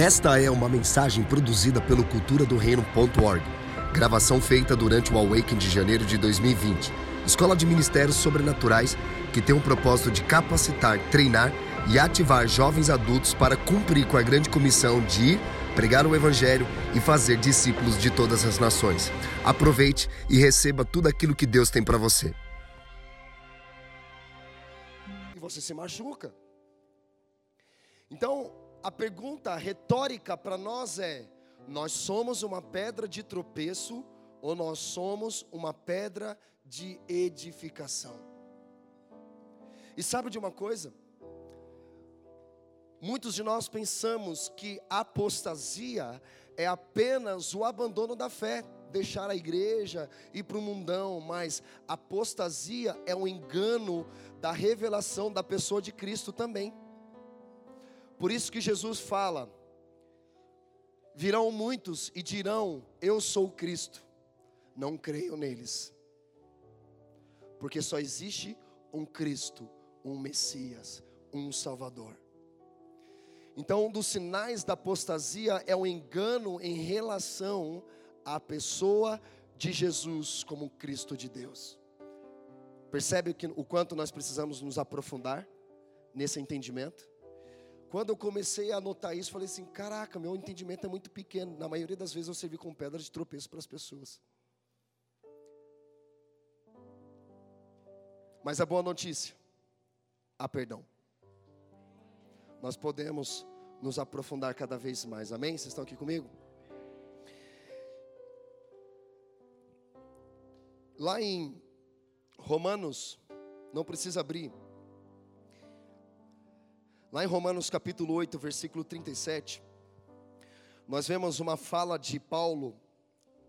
Esta é uma mensagem produzida pelo Cultura do Reino.org. Gravação feita durante o Awaken de janeiro de 2020. Escola de Ministérios Sobrenaturais que tem o propósito de capacitar, treinar e ativar jovens adultos para cumprir com a grande comissão de ir, pregar o Evangelho e fazer discípulos de todas as nações. Aproveite e receba tudo aquilo que Deus tem para você. E você se machuca. Então, a pergunta retórica para nós é: nós somos uma pedra de tropeço ou nós somos uma pedra de edificação? E sabe de uma coisa? Muitos de nós pensamos que apostasia é apenas o abandono da fé, deixar a igreja, ir para o mundão, mas apostasia é um engano da revelação da pessoa de Cristo também. Por isso que Jesus fala: virão muitos e dirão: Eu sou Cristo. Não creio neles, porque só existe um Cristo, um Messias, um Salvador. Então, um dos sinais da apostasia é o engano em relação à pessoa de Jesus como Cristo de Deus. Percebe o quanto nós precisamos nos aprofundar nesse entendimento? Quando eu comecei a notar isso, falei assim: caraca, meu entendimento é muito pequeno. Na maioria das vezes eu servi como pedra de tropeço para as pessoas. Mas a boa notícia: há perdão. Nós podemos nos aprofundar cada vez mais. Amém? Vocês estão aqui comigo? Lá em Romanos, não precisa abrir. Lá em Romanos capítulo 8, versículo 37, nós vemos uma fala de Paulo,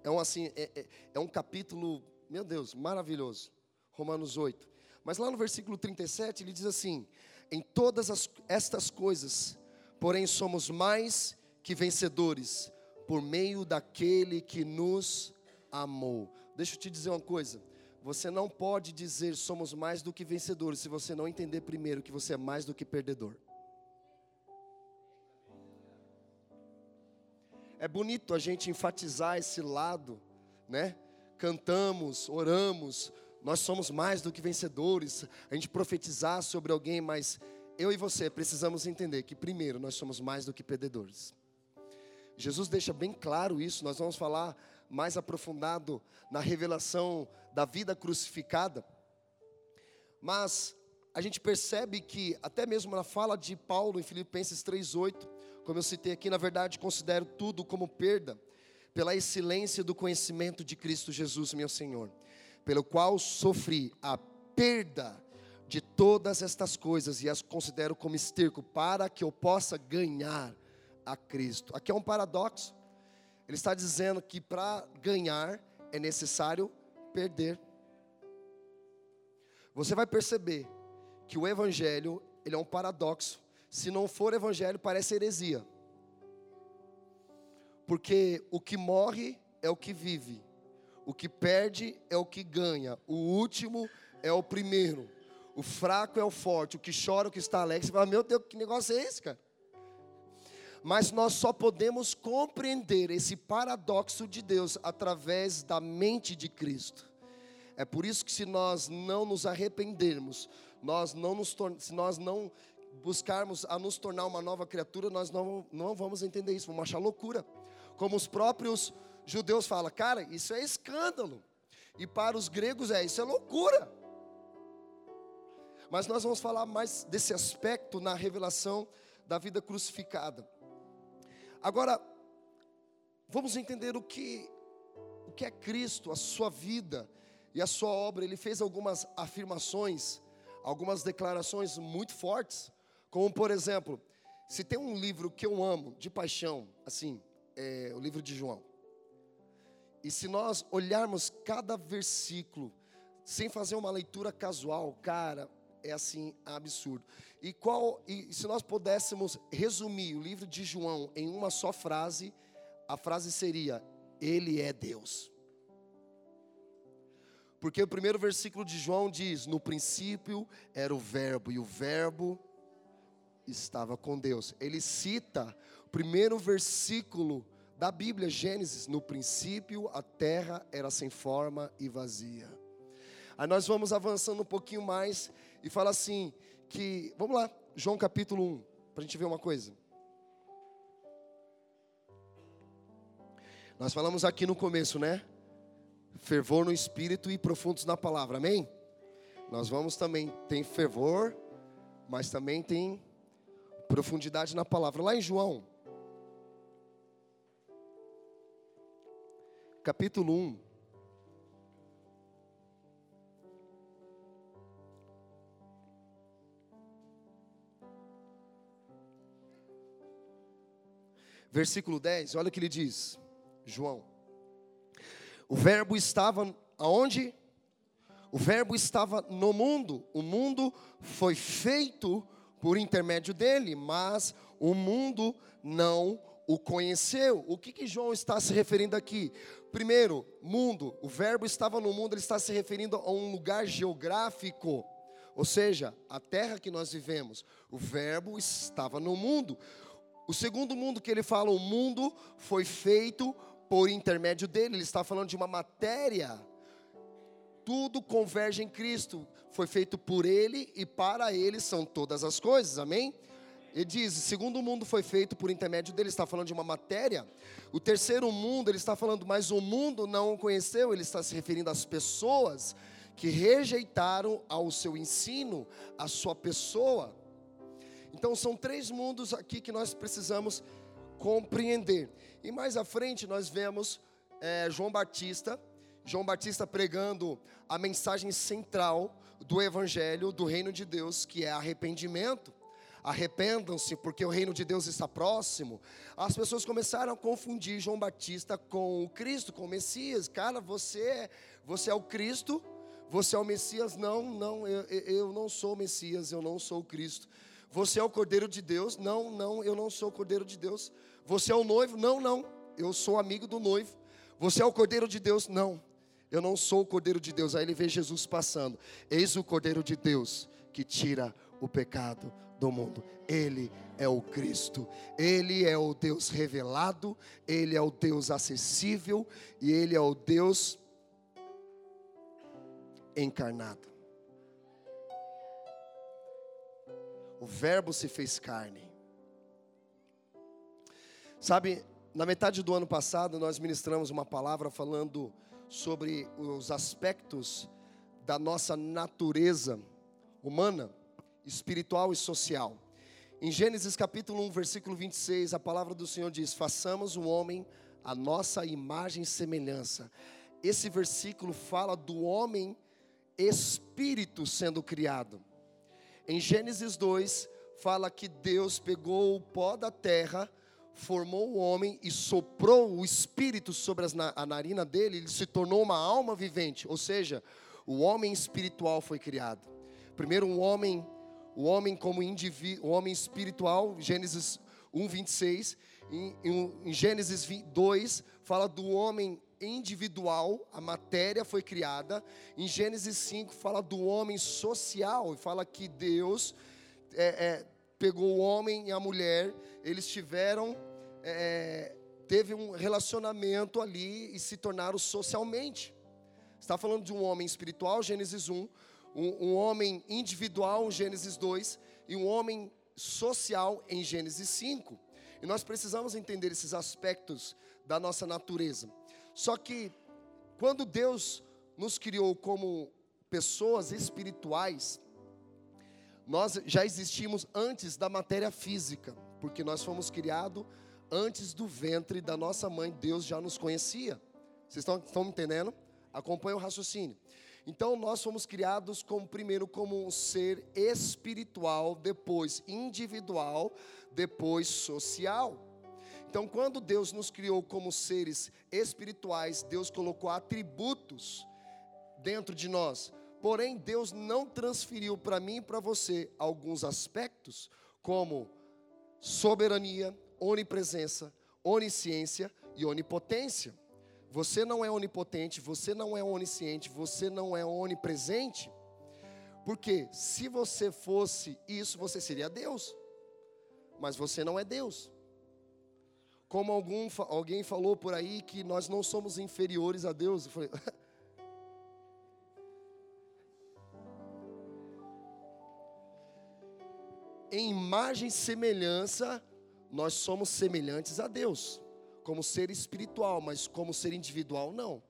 é um, assim, é, é, é um capítulo, meu Deus, maravilhoso, Romanos 8. Mas lá no versículo 37 ele diz assim: Em todas as, estas coisas, porém somos mais que vencedores, por meio daquele que nos amou. Deixa eu te dizer uma coisa: você não pode dizer somos mais do que vencedores se você não entender primeiro que você é mais do que perdedor. É bonito a gente enfatizar esse lado, né? Cantamos, oramos, nós somos mais do que vencedores, a gente profetizar sobre alguém, mas eu e você precisamos entender que, primeiro, nós somos mais do que perdedores. Jesus deixa bem claro isso, nós vamos falar mais aprofundado na revelação da vida crucificada, mas a gente percebe que, até mesmo na fala de Paulo em Filipenses 3,8, como eu citei aqui, na verdade, considero tudo como perda, pela excelência do conhecimento de Cristo Jesus, meu Senhor, pelo qual sofri a perda de todas estas coisas e as considero como esterco para que eu possa ganhar a Cristo. Aqui é um paradoxo. Ele está dizendo que para ganhar é necessário perder. Você vai perceber que o evangelho, ele é um paradoxo se não for evangelho, parece heresia. Porque o que morre é o que vive, o que perde é o que ganha, o último é o primeiro, o fraco é o forte, o que chora, o que está alegre. Você fala, meu Deus, que negócio é esse, cara? Mas nós só podemos compreender esse paradoxo de Deus através da mente de Cristo. É por isso que se nós não nos arrependermos, nós não nos se nós não buscarmos a nos tornar uma nova criatura, nós não, não vamos entender isso, vamos achar loucura. Como os próprios judeus falam, cara, isso é escândalo. E para os gregos é, isso é loucura. Mas nós vamos falar mais desse aspecto na revelação da vida crucificada. Agora, vamos entender o que, o que é Cristo, a sua vida e a sua obra. Ele fez algumas afirmações, algumas declarações muito fortes como, por exemplo, se tem um livro que eu amo de paixão, assim, é o livro de João. E se nós olharmos cada versículo sem fazer uma leitura casual, cara, é assim absurdo. E qual e se nós pudéssemos resumir o livro de João em uma só frase, a frase seria: ele é Deus. Porque o primeiro versículo de João diz: No princípio era o Verbo, e o Verbo estava com Deus. Ele cita primeiro versículo da Bíblia, Gênesis: No princípio a terra era sem forma e vazia. Aí nós vamos avançando um pouquinho mais e fala assim: que, vamos lá, João capítulo 1, para a gente ver uma coisa. Nós falamos aqui no começo, né? Fervor no espírito e profundos na palavra, amém? Nós vamos também, tem fervor, mas também tem profundidade na palavra. Lá em João, capítulo 1. Versículo 10, olha o que ele diz, João. O Verbo estava aonde? O Verbo estava no mundo, o mundo foi feito por intermédio dele, mas o mundo não o conheceu. O que, que João está se referindo aqui? Primeiro, mundo. O verbo estava no mundo, ele está se referindo a um lugar geográfico. Ou seja, a terra que nós vivemos. O verbo estava no mundo. O segundo mundo que ele fala, o mundo foi feito por intermédio dele. Ele está falando de uma matéria. Tudo converge em Cristo. Foi feito por ele e para ele são todas as coisas. Amém? Ele diz: segundo o mundo foi feito por intermédio dele, está falando de uma matéria. O terceiro mundo, ele está falando, mas o mundo não o conheceu, ele está se referindo às pessoas que rejeitaram ao seu ensino, a sua pessoa. Então são três mundos aqui que nós precisamos compreender. E mais à frente nós vemos é, João Batista, João Batista pregando a mensagem central do Evangelho do Reino de Deus, que é arrependimento arrependam-se, porque o reino de Deus está próximo. As pessoas começaram a confundir João Batista com o Cristo, com o Messias. Cara, você, é, você é o Cristo, você é o Messias? Não, não, eu, eu não sou o Messias, eu não sou o Cristo. Você é o Cordeiro de Deus? Não, não, eu não sou o Cordeiro de Deus. Você é o noivo? Não, não, eu sou amigo do noivo. Você é o Cordeiro de Deus? Não, eu não sou o Cordeiro de Deus. Aí ele vê Jesus passando. Eis o Cordeiro de Deus que tira o pecado do mundo. Ele é o Cristo, Ele é o Deus revelado, Ele é o Deus acessível e Ele é o Deus encarnado. O Verbo se fez carne. Sabe, na metade do ano passado nós ministramos uma palavra falando sobre os aspectos da nossa natureza humana espiritual e social. Em Gênesis capítulo 1, versículo 26, a palavra do Senhor diz: Façamos o homem a nossa imagem e semelhança. Esse versículo fala do homem espírito sendo criado. Em Gênesis 2, fala que Deus pegou o pó da terra, formou o homem e soprou o espírito sobre a narina dele, ele se tornou uma alma vivente, ou seja, o homem espiritual foi criado. Primeiro, um homem o homem como indivíduo, o homem espiritual, Gênesis 1, 26. Em, em, em Gênesis 2, fala do homem individual, a matéria foi criada. Em Gênesis 5, fala do homem social, e fala que Deus é, é, pegou o homem e a mulher, eles tiveram, é, teve um relacionamento ali e se tornaram socialmente. Está falando de um homem espiritual, Gênesis 1, um, um homem individual Gênesis 2 e um homem social em Gênesis 5. E nós precisamos entender esses aspectos da nossa natureza. Só que quando Deus nos criou como pessoas espirituais, nós já existimos antes da matéria física, porque nós fomos criados antes do ventre da nossa mãe, Deus já nos conhecia. Vocês estão, estão entendendo? Acompanhe o raciocínio. Então nós fomos criados como primeiro como um ser espiritual, depois individual, depois social. Então quando Deus nos criou como seres espirituais, Deus colocou atributos dentro de nós. Porém, Deus não transferiu para mim e para você alguns aspectos, como soberania, onipresença, onisciência e onipotência. Você não é onipotente, você não é onisciente, você não é onipresente. Porque se você fosse isso, você seria Deus. Mas você não é Deus. como algum, alguém falou por aí que nós não somos inferiores a Deus. Eu falei, em imagem e semelhança, nós somos semelhantes a Deus, como ser espiritual, mas como ser individual, não.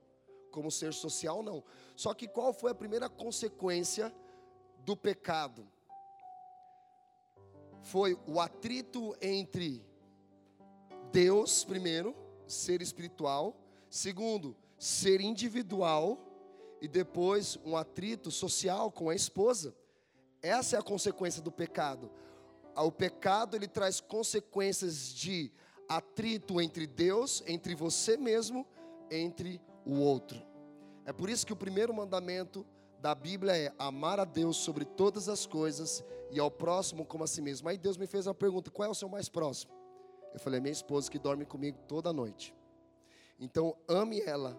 Como ser social, não. Só que qual foi a primeira consequência do pecado? Foi o atrito entre Deus, primeiro, ser espiritual, segundo, ser individual, e depois um atrito social com a esposa. Essa é a consequência do pecado o pecado ele traz consequências de atrito entre Deus, entre você mesmo, entre o outro. É por isso que o primeiro mandamento da Bíblia é amar a Deus sobre todas as coisas e ao próximo como a si mesmo. Aí Deus me fez uma pergunta: qual é o seu mais próximo? Eu falei: minha esposa que dorme comigo toda noite. Então ame ela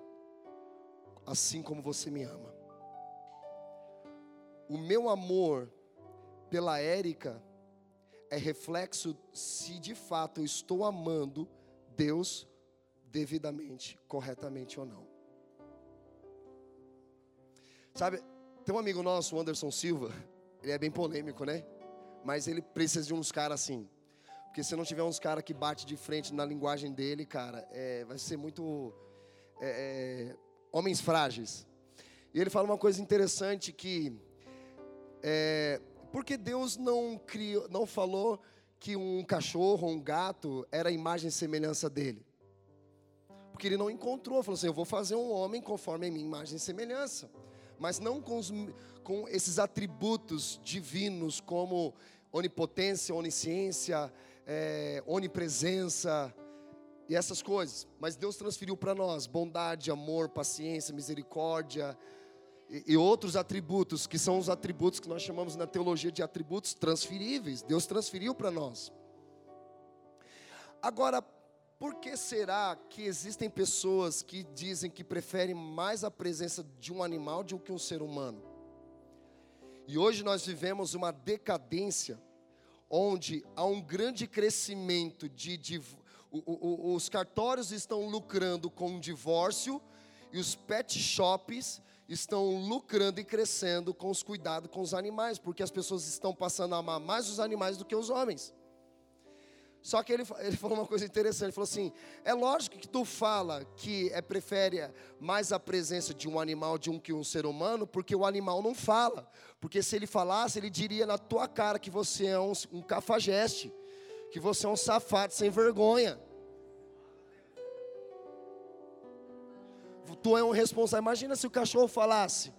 assim como você me ama. O meu amor pela Érica é reflexo se de fato eu estou amando Deus devidamente, corretamente ou não. Sabe, tem um amigo nosso, o Anderson Silva, ele é bem polêmico, né? Mas ele precisa de uns caras assim. Porque se não tiver uns caras que bate de frente na linguagem dele, cara, é, vai ser muito. É, é, homens frágeis. E ele fala uma coisa interessante que é, porque Deus não criou, não falou que um cachorro, um gato era a imagem e semelhança dele. Porque ele não encontrou, falou assim: eu vou fazer um homem conforme a minha imagem e semelhança. Mas não com, os, com esses atributos divinos como onipotência, onisciência, é, onipresença e essas coisas. Mas Deus transferiu para nós bondade, amor, paciência, misericórdia, e, outros atributos, que são os atributos que nós chamamos na teologia de atributos transferíveis. Deus transferiu para nós. Agora, por que será que existem pessoas que dizem que preferem mais a presença de um animal do que um ser humano? E hoje nós vivemos uma decadência onde há um grande crescimento de, de o, o, os cartórios estão lucrando com o divórcio e os pet shops estão lucrando e crescendo com os cuidados com os animais, porque as pessoas estão passando a amar mais os animais do que os homens. Só que ele, ele falou uma coisa interessante, ele falou assim, é lógico que tu fala que é prefere mais a presença de um animal de um que um ser humano, porque o animal não fala. Porque se ele falasse, ele diria na tua cara que você é um, um cafajeste, que você é um safado sem vergonha. Tu é um responsável. Imagina se o cachorro falasse.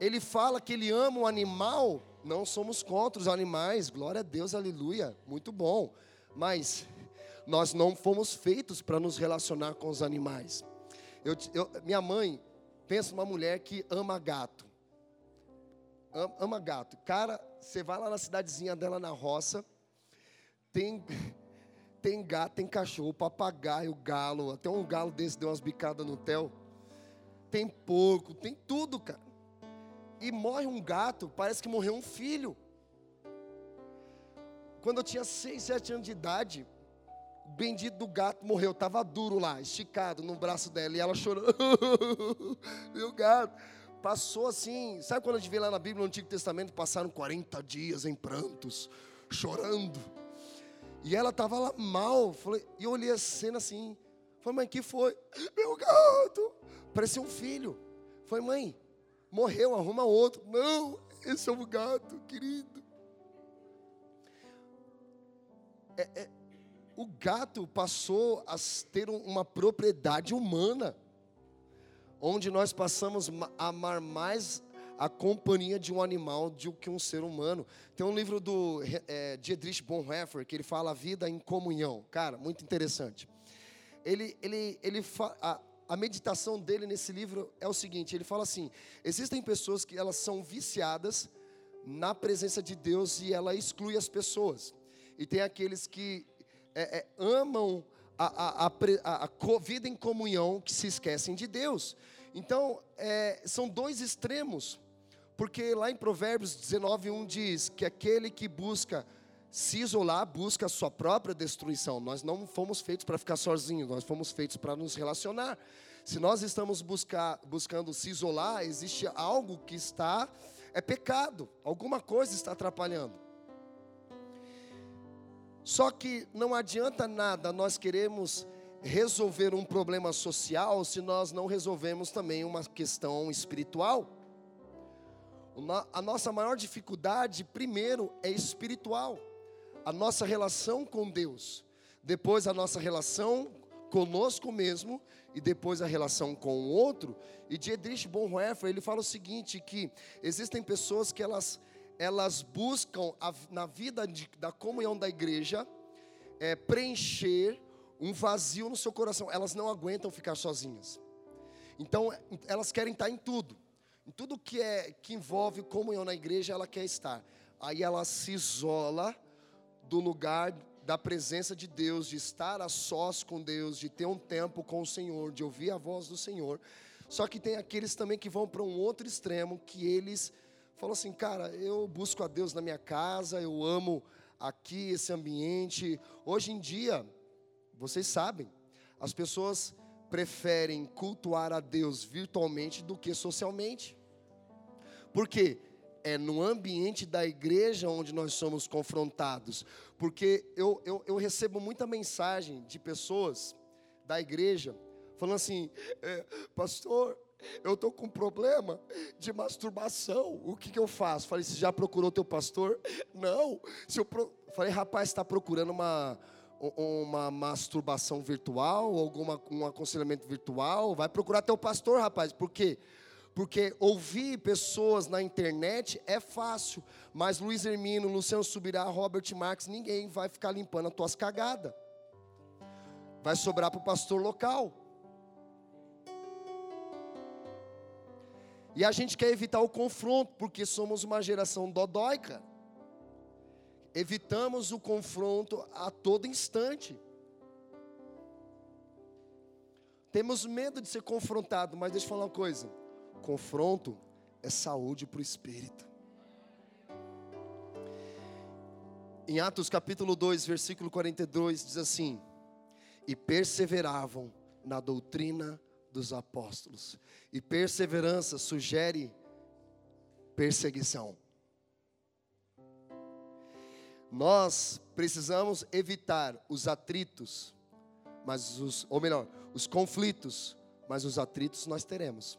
Ele fala que ele ama o animal, não somos contra os animais, glória a Deus, aleluia, muito bom. Mas nós não fomos feitos para nos relacionar com os animais. Eu, eu, minha mãe, pensa numa mulher que ama gato. Ama, ama gato. Cara, você vai lá na cidadezinha dela na roça, tem tem gato, tem cachorro, papagaio, galo. Até um galo desse deu umas bicadas no tel. Tem porco, tem tudo, cara. E morre um gato, parece que morreu um filho. Quando eu tinha 6, 7 anos de idade, o bendito do gato morreu, estava duro lá, esticado no braço dela, e ela chorando. Meu gato. Passou assim, sabe quando a gente vê lá na Bíblia, no Antigo Testamento, passaram 40 dias em prantos, chorando. E ela estava lá mal. E eu olhei a cena assim. Falei, mãe, que foi? Meu gato. Parecia um filho. Falei, mãe, morreu, arruma outro. Não, esse é o gato, querido. É, é, o gato passou a ter uma propriedade humana, onde nós passamos a amar mais a companhia de um animal do que um ser humano. Tem um livro do é, Dietrich Bonhoeffer que ele fala a vida em comunhão. Cara, muito interessante. Ele, ele, ele a, a meditação dele nesse livro é o seguinte: ele fala assim: existem pessoas que elas são viciadas na presença de Deus e ela exclui as pessoas. E tem aqueles que é, é, amam a, a, a, a, vida em comunhão que se esquecem de Deus. Então, é, são dois extremos. Porque lá em Provérbios 19, 1 diz que aquele que busca se isolar busca a sua própria destruição. Nós não fomos feitos para ficar sozinhos, nós fomos feitos para nos relacionar. Se nós estamos buscar, buscando se isolar, existe algo que está, é pecado, alguma coisa está atrapalhando. Só que não adianta nada nós queremos resolver um problema social se nós não resolvemos também uma questão espiritual. A nossa maior dificuldade, primeiro, é espiritual. A nossa relação com Deus. Depois, a nossa relação conosco mesmo. E depois, a relação com o outro. E Dietrich Bonhoeffer, ele fala o seguinte, que existem pessoas que elas, elas buscam a, na vida de, da comunhão da igreja é, preencher um vazio no seu coração. Elas não aguentam ficar sozinhas. Então, elas querem estar em tudo. Em tudo que, é, que envolve comunhão na igreja, ela quer estar. Aí ela se isola do lugar da presença de Deus, de estar a sós com Deus, de ter um tempo com o Senhor, de ouvir a voz do Senhor. Só que tem aqueles também que vão para um outro extremo, que eles falam assim, cara, eu busco a Deus na minha casa, eu amo aqui esse ambiente. Hoje em dia, vocês sabem, as pessoas preferem cultuar a Deus virtualmente do que socialmente. Porque é no ambiente da igreja onde nós somos confrontados. Porque eu, eu, eu recebo muita mensagem de pessoas da igreja falando assim: é, Pastor, eu estou com problema de masturbação. O que, que eu faço? Falei, você já procurou teu pastor? Não. Se eu pro... Falei, rapaz, está procurando uma, uma masturbação virtual, alguma, um aconselhamento virtual, vai procurar teu pastor, rapaz, por quê? Porque ouvir pessoas na internet é fácil, mas Luiz Hermino, Luciano Subirá, Robert Marques, ninguém vai ficar limpando as tuas cagadas. Vai sobrar para o pastor local. E a gente quer evitar o confronto, porque somos uma geração dodóica evitamos o confronto a todo instante. Temos medo de ser confrontado, mas deixa eu falar uma coisa: confronto é saúde para o espírito. Em Atos capítulo 2, versículo 42, diz assim: E perseveravam na doutrina dos apóstolos. E perseverança sugere perseguição. Nós precisamos evitar os atritos, mas os, ou melhor, os conflitos, mas os atritos nós teremos.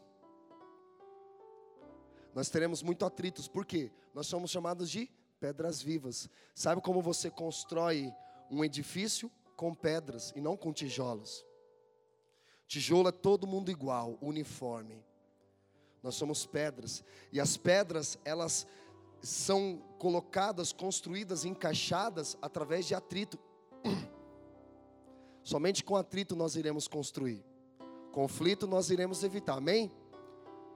Nós teremos muito atritos, por quê? Nós somos chamados de pedras vivas. Sabe como você constrói um edifício? Com pedras e não com tijolos. Tijolo é todo mundo igual, uniforme. Nós somos pedras. E as pedras, elas são colocadas, construídas, encaixadas através de atrito. Somente com atrito nós iremos construir. Conflito nós iremos evitar, amém?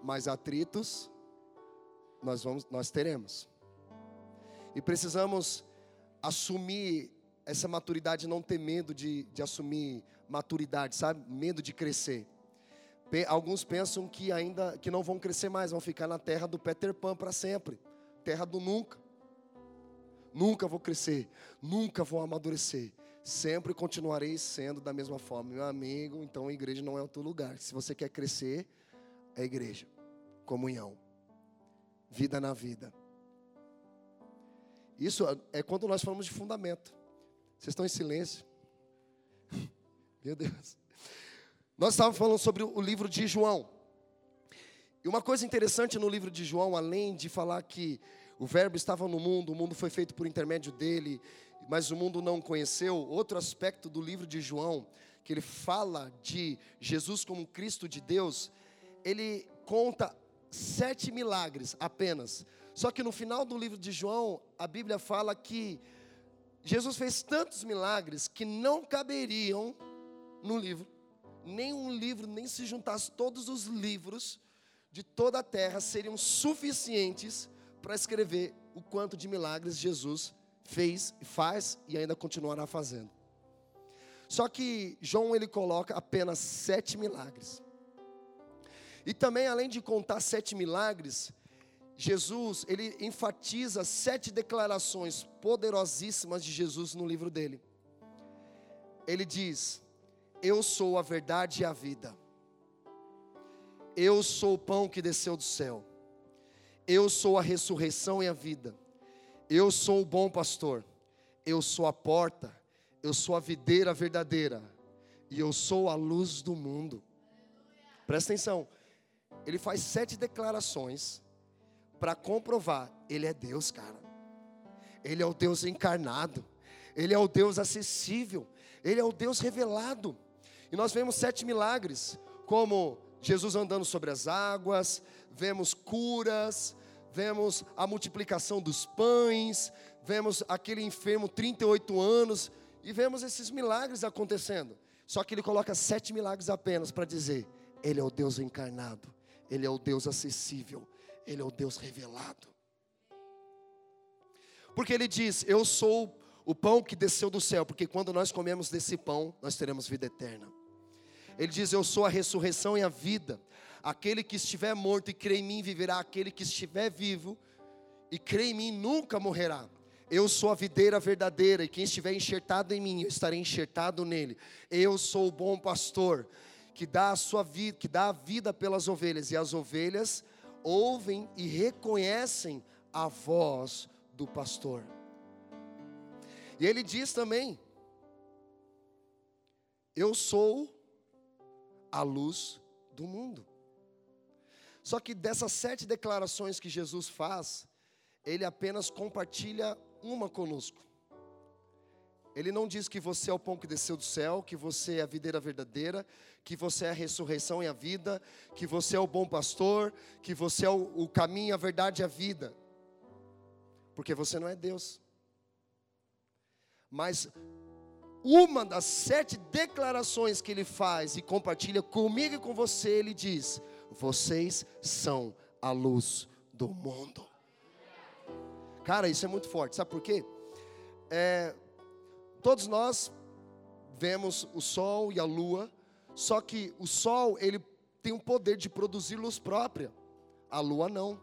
Mas atritos nós vamos, nós teremos. E precisamos assumir essa maturidade, não ter medo de, de assumir maturidade, sabe? Medo de crescer. Alguns pensam que ainda que não vão crescer mais, vão ficar na terra do Peter Pan para sempre terra do nunca. Nunca vou crescer, nunca vou amadurecer. Sempre continuarei sendo da mesma forma. Meu amigo, então a igreja não é o teu lugar. Se você quer crescer, é igreja. Comunhão. Vida na vida. Isso é quando nós falamos de fundamento. Vocês estão em silêncio? Meu Deus. Nós estávamos falando sobre o livro de João. E uma coisa interessante no livro de João, além de falar que o Verbo estava no mundo, o mundo foi feito por intermédio dele, mas o mundo não conheceu, outro aspecto do livro de João, que ele fala de Jesus como Cristo de Deus, ele conta sete milagres apenas. Só que no final do livro de João, a Bíblia fala que Jesus fez tantos milagres que não caberiam no livro. Nenhum livro, nem se juntasse todos os livros de toda a terra seriam suficientes para escrever o quanto de milagres Jesus fez, faz e ainda continuará fazendo. Só que João ele coloca apenas sete milagres. E também, além de contar sete milagres, Jesus, ele enfatiza sete declarações poderosíssimas de Jesus no livro dele. Ele diz: Eu sou a verdade e a vida. Eu sou o pão que desceu do céu. Eu sou a ressurreição e a vida. Eu sou o bom pastor. Eu sou a porta. Eu sou a videira verdadeira. E eu sou a luz do mundo. Presta atenção. Ele faz sete declarações para comprovar: Ele é Deus, cara. Ele é o Deus encarnado. Ele é o Deus acessível. Ele é o Deus revelado. E nós vemos sete milagres, como Jesus andando sobre as águas, vemos curas, vemos a multiplicação dos pães, vemos aquele enfermo 38 anos, e vemos esses milagres acontecendo. Só que ele coloca sete milagres apenas para dizer: Ele é o Deus encarnado, Ele é o Deus acessível, Ele é o Deus revelado. Porque ele diz: Eu sou o pão que desceu do céu, porque quando nós comemos desse pão, nós teremos vida eterna. Ele diz: Eu sou a ressurreição e a vida. Aquele que estiver morto e crê em mim viverá, aquele que estiver vivo e crê em mim nunca morrerá. Eu sou a videira verdadeira, e quem estiver enxertado em mim, eu estarei enxertado nele. Eu sou o bom pastor, que dá a sua vida, que dá a vida pelas ovelhas, e as ovelhas ouvem e reconhecem a voz do pastor. E ele diz também: Eu sou a luz do mundo. Só que dessas sete declarações que Jesus faz, ele apenas compartilha uma conosco. Ele não diz que você é o pão que desceu do céu, que você é a videira verdadeira, que você é a ressurreição e a vida, que você é o bom pastor, que você é o, o caminho, a verdade e a vida. Porque você não é Deus. Mas uma das sete declarações que ele faz e compartilha comigo e com você, ele diz: Vocês são a luz do mundo. Cara, isso é muito forte, sabe por quê? É, todos nós vemos o sol e a lua, só que o sol ele tem o poder de produzir luz própria, a lua não.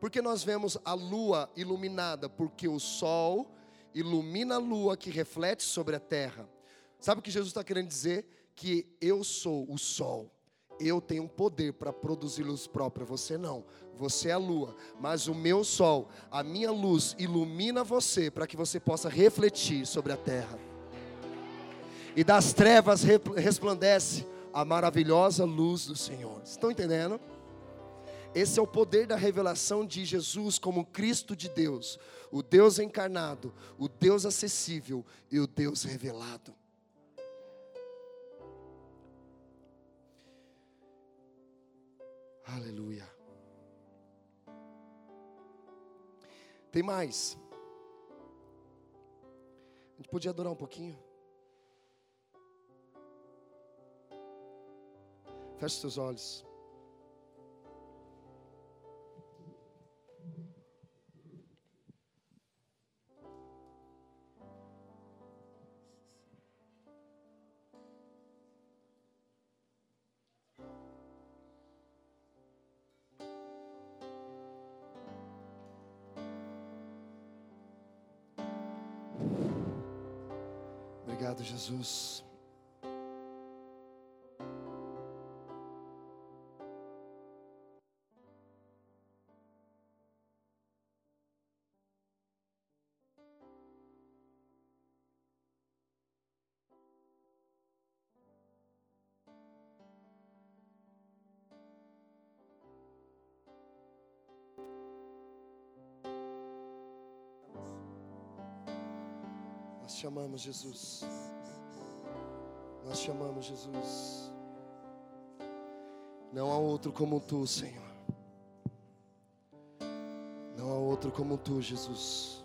Porque nós vemos a lua iluminada, porque o sol ilumina a lua que reflete sobre a terra. Sabe o que Jesus está querendo dizer? Que eu sou o sol. Eu tenho um poder para produzir luz própria, você não. Você é a lua, mas o meu sol, a minha luz ilumina você para que você possa refletir sobre a terra. E das trevas resplandece a maravilhosa luz do Senhor. Estão entendendo? Esse é o poder da revelação de Jesus como Cristo de Deus, o Deus encarnado, o Deus acessível e o Deus revelado. Aleluia. Tem mais. A gente podia adorar um pouquinho? Feche seus olhos. Obrigado, Jesus. Nós chamamos Jesus. Nós chamamos Jesus. Não há outro como tu, Senhor. Não há outro como tu, Jesus.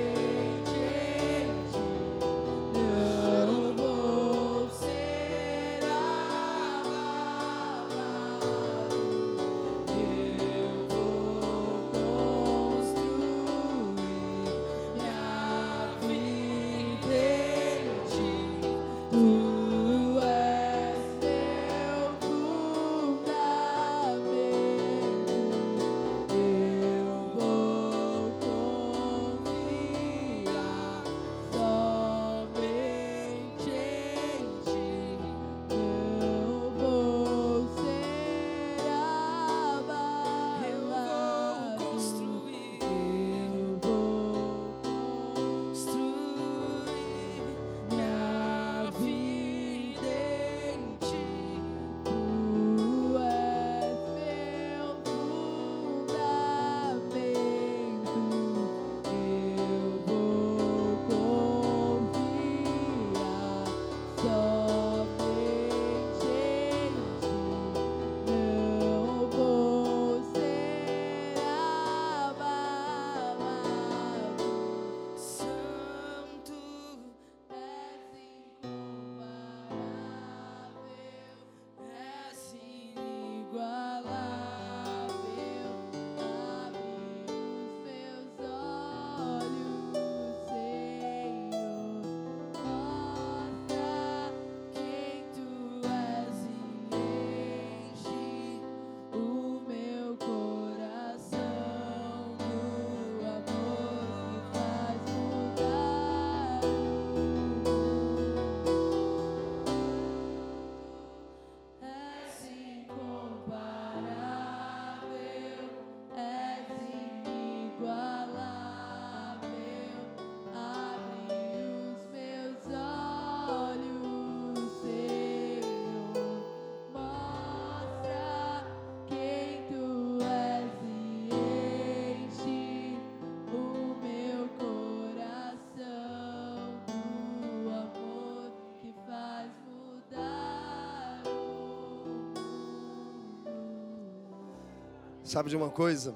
Sabe de uma coisa?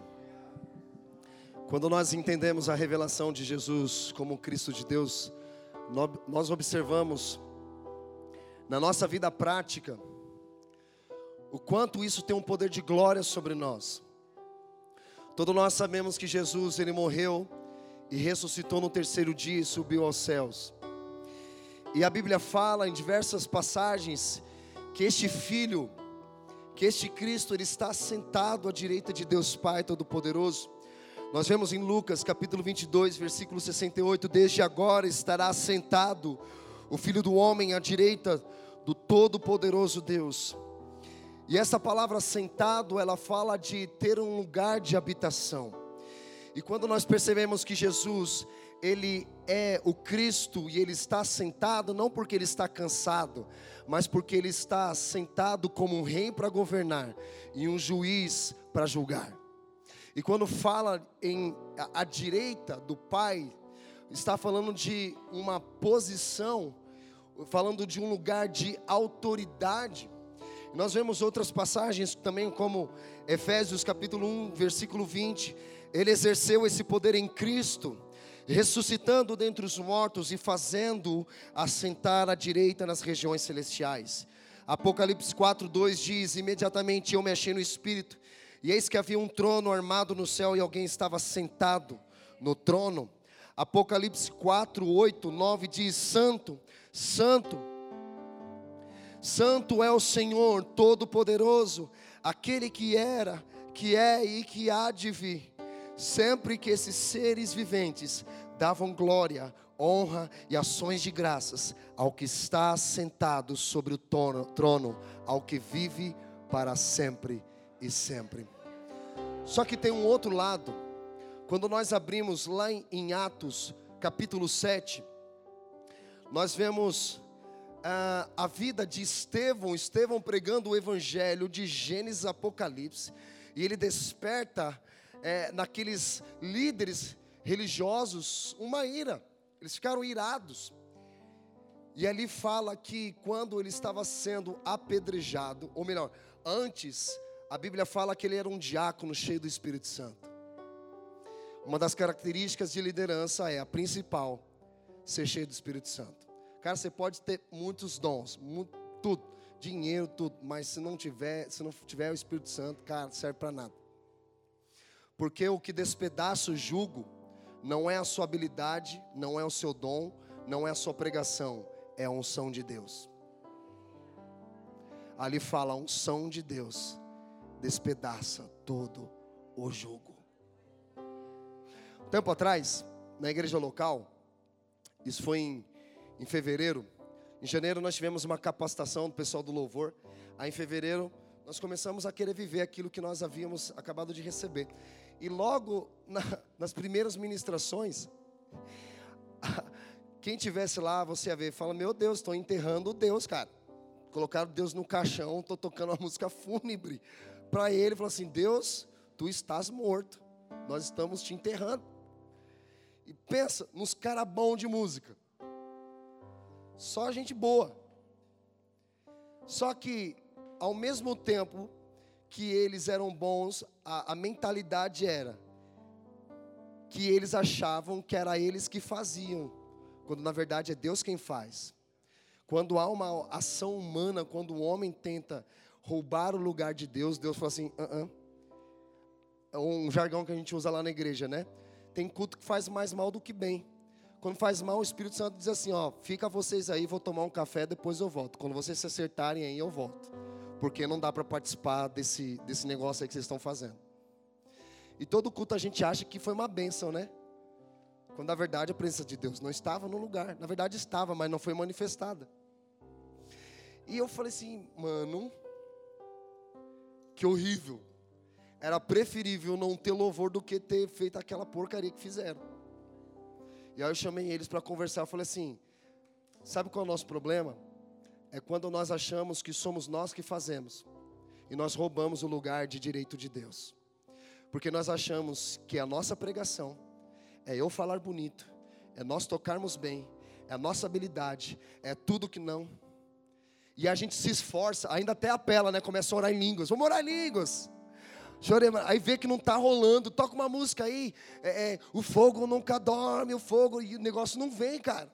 Quando nós entendemos a revelação de Jesus como Cristo de Deus, nó- nós observamos na nossa vida prática o quanto isso tem um poder de glória sobre nós. Todos nós sabemos que Jesus ele morreu e ressuscitou no terceiro dia e subiu aos céus. E a Bíblia fala em diversas passagens que este filho que este Cristo ele está sentado à direita de Deus Pai Todo-Poderoso. Nós vemos em Lucas capítulo 22, versículo 68, desde agora estará sentado o Filho do homem à direita do Todo-Poderoso Deus. E essa palavra sentado, ela fala de ter um lugar de habitação. E quando nós percebemos que Jesus, ele é o Cristo e ele está sentado não porque ele está cansado, mas porque ele está sentado como um rei para governar e um juiz para julgar. E quando fala em a, direita do Pai, está falando de uma posição, falando de um lugar de autoridade. Nós vemos outras passagens também, como Efésios capítulo 1, versículo 20. Ele exerceu esse poder em Cristo, ressuscitando dentre os mortos e fazendo assentar à direita nas regiões celestiais. Apocalipse 4, 2 diz: Imediatamente eu me achei no espírito, e eis que havia um trono armado no céu, e alguém estava sentado no trono. Apocalipse 4, 8, 9 diz: Santo, Santo, Santo é o Senhor Todo-Poderoso, aquele que era, que é e que há de vir. Sempre que esses seres viventes davam glória, honra e ações de graças ao que está sentado sobre o trono, trono, ao que vive para sempre e sempre. Só que tem um outro lado. Quando nós abrimos lá em, Atos, capítulo 7, nós vemos ah, a vida de Estevão, Estevão pregando o evangelho de Gênesis Apocalipse. E ele desperta é, naqueles líderes religiosos uma ira. Eles ficaram irados. E ali fala que quando ele estava sendo apedrejado, ou melhor, antes, a Bíblia fala que ele era um diácono cheio do Espírito Santo. Uma das características de liderança é a principal, ser cheio do Espírito Santo. Cara, você pode ter muitos dons, muito, tudo, dinheiro, tudo, mas se não tiver, se não tiver o Espírito Santo, cara, serve para nada. Porque o que despedaça o jugo não é a sua habilidade, não é o seu dom, não é a sua pregação, é a unção de Deus. Ali fala a unção de Deus despedaça todo o jugo. Um tempo atrás, na igreja local, isso foi em, em fevereiro. Em janeiro nós tivemos uma capacitação do pessoal do louvor. Aí em fevereiro nós começamos a querer viver aquilo que nós havíamos acabado de receber. E logo na, nas primeiras ministrações, quem tivesse lá, você ia ver, fala: Meu Deus, estou enterrando Deus, cara. Colocaram Deus no caixão, estou tocando uma música fúnebre para ele. Falou assim: Deus, tu estás morto, nós estamos te enterrando. E pensa nos caras bons de música, só gente boa. Só que, ao mesmo tempo que eles eram bons, a, a mentalidade era que eles achavam que era eles que faziam quando na verdade é Deus quem faz. Quando há uma ação humana, quando o homem tenta roubar o lugar de Deus, Deus fala assim: uh -uh. é um jargão que a gente usa lá na igreja, né? Tem culto que faz mais mal do que bem. Quando faz mal, o Espírito Santo diz assim: ó, fica vocês aí, vou tomar um café, depois eu volto. Quando vocês se acertarem aí, eu volto. Porque não dá para participar desse, desse negócio aí que vocês estão fazendo. E todo culto a gente acha que foi uma bênção, né? Quando na verdade a presença de Deus não estava no lugar. Na verdade estava, mas não foi manifestada. E eu falei assim, mano, que horrível. Era preferível não ter louvor do que ter feito aquela porcaria que fizeram. E aí eu chamei eles para conversar. Eu falei assim: sabe qual é o nosso problema? É quando nós achamos que somos nós que fazemos e nós roubamos o lugar de direito de Deus. Porque nós achamos que a nossa pregação é eu falar bonito, é nós tocarmos bem, é a nossa habilidade, é tudo que não. E a gente se esforça, ainda até apela, né? Começa a orar em línguas. Vamos orar em línguas. Aí vê que não está rolando, toca uma música aí, é, é, o fogo nunca dorme, o fogo, e o negócio não vem, cara.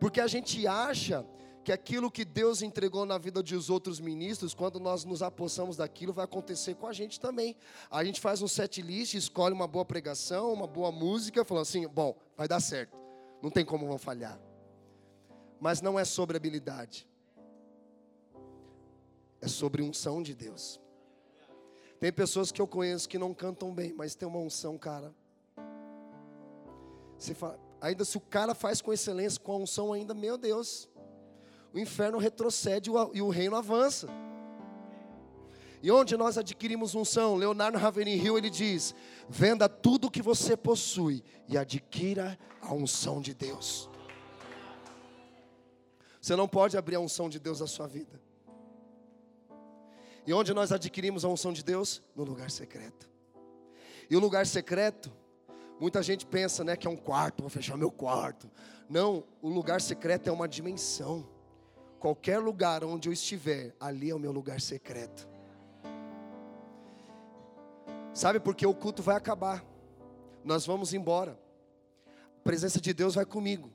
Porque a gente acha que aquilo que Deus entregou na vida dos outros ministros, quando nós nos apossamos daquilo, vai acontecer com a gente também. A gente faz um set list, escolhe uma boa pregação, uma boa música, falando assim: bom, vai dar certo, não tem como vão falhar. Mas não é sobre habilidade, é sobre unção de Deus. Tem pessoas que eu conheço que não cantam bem, mas tem uma unção, cara. Você fala, ainda se o cara faz com excelência, com a unção ainda, meu Deus o inferno retrocede e o reino avança. E onde nós adquirimos unção, Leonardo Ravenin Hill ele diz: venda tudo que você possui e adquira a unção de Deus. Você não pode abrir a unção de Deus na sua vida. E onde nós adquirimos a unção de Deus? No lugar secreto. E o lugar secreto, muita gente pensa, né, que é um quarto, vou fechar meu quarto. Não, o lugar secreto é uma dimensão. Qualquer lugar onde eu estiver, ali é o meu lugar secreto. Sabe porque o culto vai acabar. Nós vamos embora. A presença de Deus vai comigo.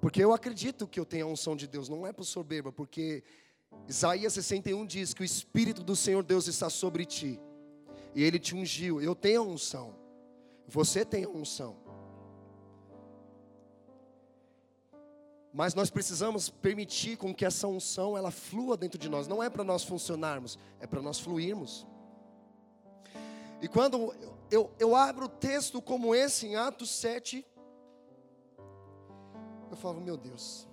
Porque eu acredito que eu tenho a unção de Deus, não é por soberba, porque Isaías 61 diz que o Espírito do Senhor Deus está sobre ti, e Ele te ungiu. Eu tenho a unção, você tem a unção. Mas nós precisamos permitir com que essa unção ela flua dentro de nós. Não é para nós funcionarmos, é para nós fluirmos. E quando eu, eu abro texto como esse em Atos 7, eu falo, meu Deus.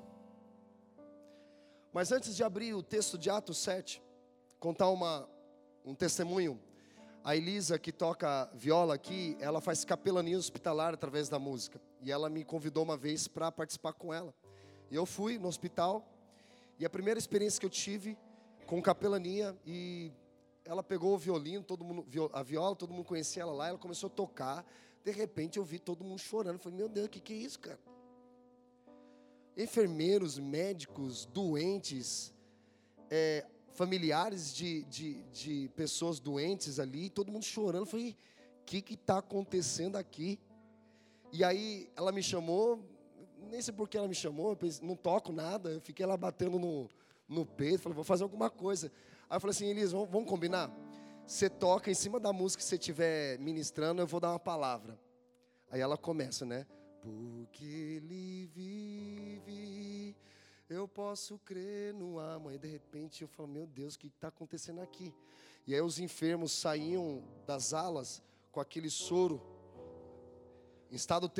Mas antes de abrir o texto de Atos 7, contar uma, um testemunho. A Elisa, que toca viola aqui, ela faz capelania hospitalar através da música. E ela me convidou uma vez para participar com ela. E eu fui no hospital, e a primeira experiência que eu tive com capelania e ela pegou o violino, todo mundo, a viola, todo mundo conhecia ela lá, ela começou a tocar. De repente eu vi todo mundo chorando. Eu falei, meu Deus, o que, que é isso, cara? Enfermeiros, médicos, doentes, é, familiares de, de, de pessoas doentes ali, todo mundo chorando. Eu falei, o que está acontecendo aqui? E aí ela me chamou, nem sei por que ela me chamou, pensei, não toco nada, eu fiquei lá batendo no, no peito, falei, vou fazer alguma coisa. Aí eu falei assim, Elisa, vamos, vamos combinar? Você toca em cima da música que você estiver ministrando, eu vou dar uma palavra. Aí ela começa, né? Porque ele vive, eu posso crer no amor. E de repente eu falo, meu Deus, o que está acontecendo aqui? E aí os enfermos saíam das alas com aquele soro em estado.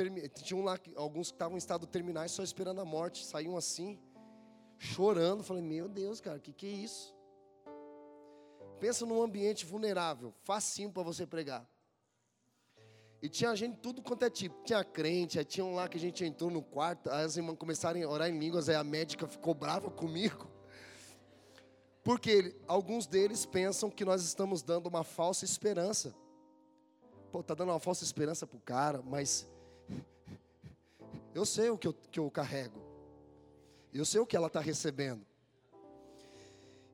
Tinha um lá, alguns que estavam em estado terminais só esperando a morte, saíam assim, chorando. Falei, meu Deus, cara, o que, que é isso? Pensa num ambiente vulnerável, facinho para você pregar. E tinha gente tudo quanto é tipo. Tinha crente, aí tinha um lá que a gente entrou no quarto, aí as irmãs começaram a orar em línguas, aí a médica ficou brava comigo. Porque alguns deles pensam que nós estamos dando uma falsa esperança. Pô, tá dando uma falsa esperança pro cara, mas eu sei o que eu, que eu carrego. Eu sei o que ela está recebendo.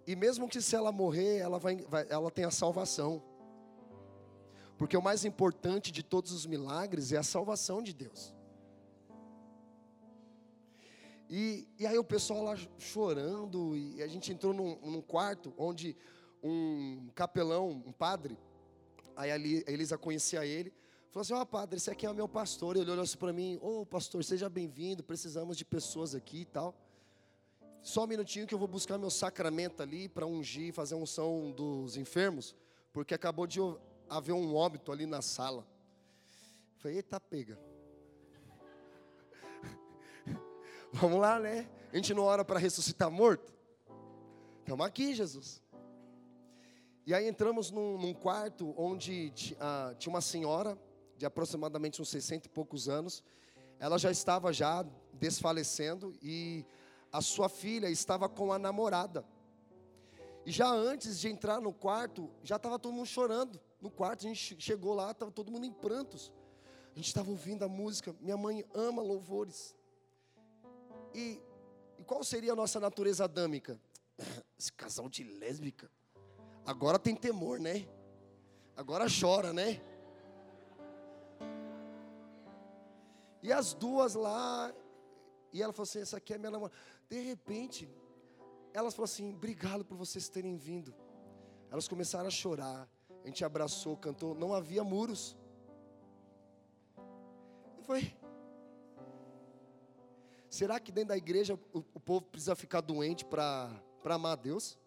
E mesmo que se ela morrer, ela, vai, vai- ela tem a salvação. Porque o mais importante de todos os milagres é a salvação de Deus. E, e aí o pessoal lá chorando, e a gente entrou num, num quarto onde um capelão, um padre, aí a Eli- a Elisa conhecia ele, falou assim, ó padre, esse aqui é o meu pastor. Ele olhou assim para mim, ô pastor, seja bem-vindo, precisamos de pessoas aqui e tal. Só um minutinho que eu vou buscar meu sacramento ali para ungir, fazer a unção dos enfermos, porque acabou de haver um óbito ali na sala. Falei, eita pega. Vamos lá, né? A gente não ora para ressuscitar morto? Estamos aqui, Jesus. E aí entramos num, num quarto onde ah, tinha uma senhora de aproximadamente uns 60 e poucos anos. Ela já estava já desfalecendo e a sua filha estava com a namorada. E já antes de entrar no quarto, já estava todo mundo chorando. No quarto, a gente che- chegou lá, estava todo mundo em prantos. A gente estava ouvindo a música. Minha mãe ama louvores. E, e qual seria a nossa natureza adâmica? Esse casal de lésbica. Agora tem temor, né? Agora chora, né? E as duas lá, e ela falou assim: essa aqui é minha namorada. De repente, elas falaram assim: obrigado por vocês terem vindo. Elas começaram a chorar. A gente abraçou, cantou. Não havia muros. E foi. Será que dentro da igreja o, povo precisa ficar doente para amar a Deus?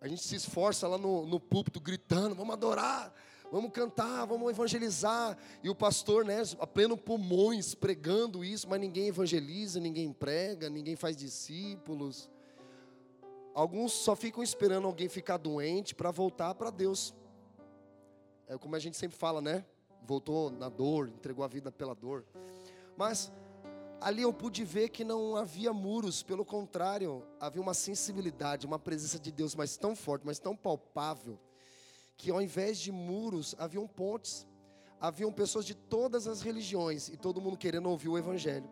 A gente se esforça lá no, no púlpito gritando, vamos adorar, vamos cantar, vamos evangelizar. E o pastor, né, a pleno pulmões, pregando isso, mas ninguém evangeliza, ninguém prega, ninguém faz discípulos. Alguns só ficam esperando alguém ficar doente para voltar para Deus. É como a gente sempre fala, né? Voltou na dor, entregou a vida pela dor. Mas ali eu pude ver que não havia muros, pelo contrário, havia uma sensibilidade, uma presença de Deus, mas tão forte, mas tão palpável, que ao invés de muros, haviam pontes, haviam pessoas de todas as religiões e todo mundo querendo ouvir o Evangelho.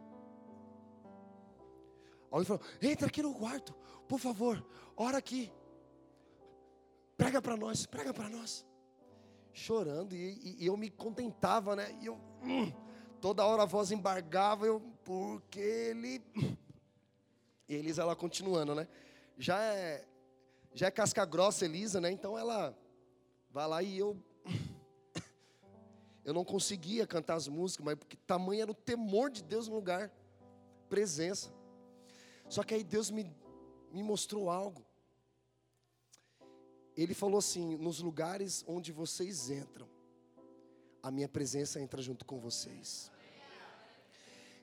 Alguém falou: entra aqui no quarto, por favor, ora aqui, prega para nós, prega para nós. Chorando, e, e- e eu me contentava, né? E eu. hum, Toda hora a voz embargava, eu, porque ele. E Elisa, ela continuando, né? Já é, já é casca grossa, Elisa, né? Então ela vai lá e eu. Eu não conseguia cantar as músicas, mas porque tamanho era o temor de Deus no lugar, presença. Só que aí Deus me, me mostrou algo. Ele falou assim: nos lugares onde vocês entram, a minha presença entra junto com vocês.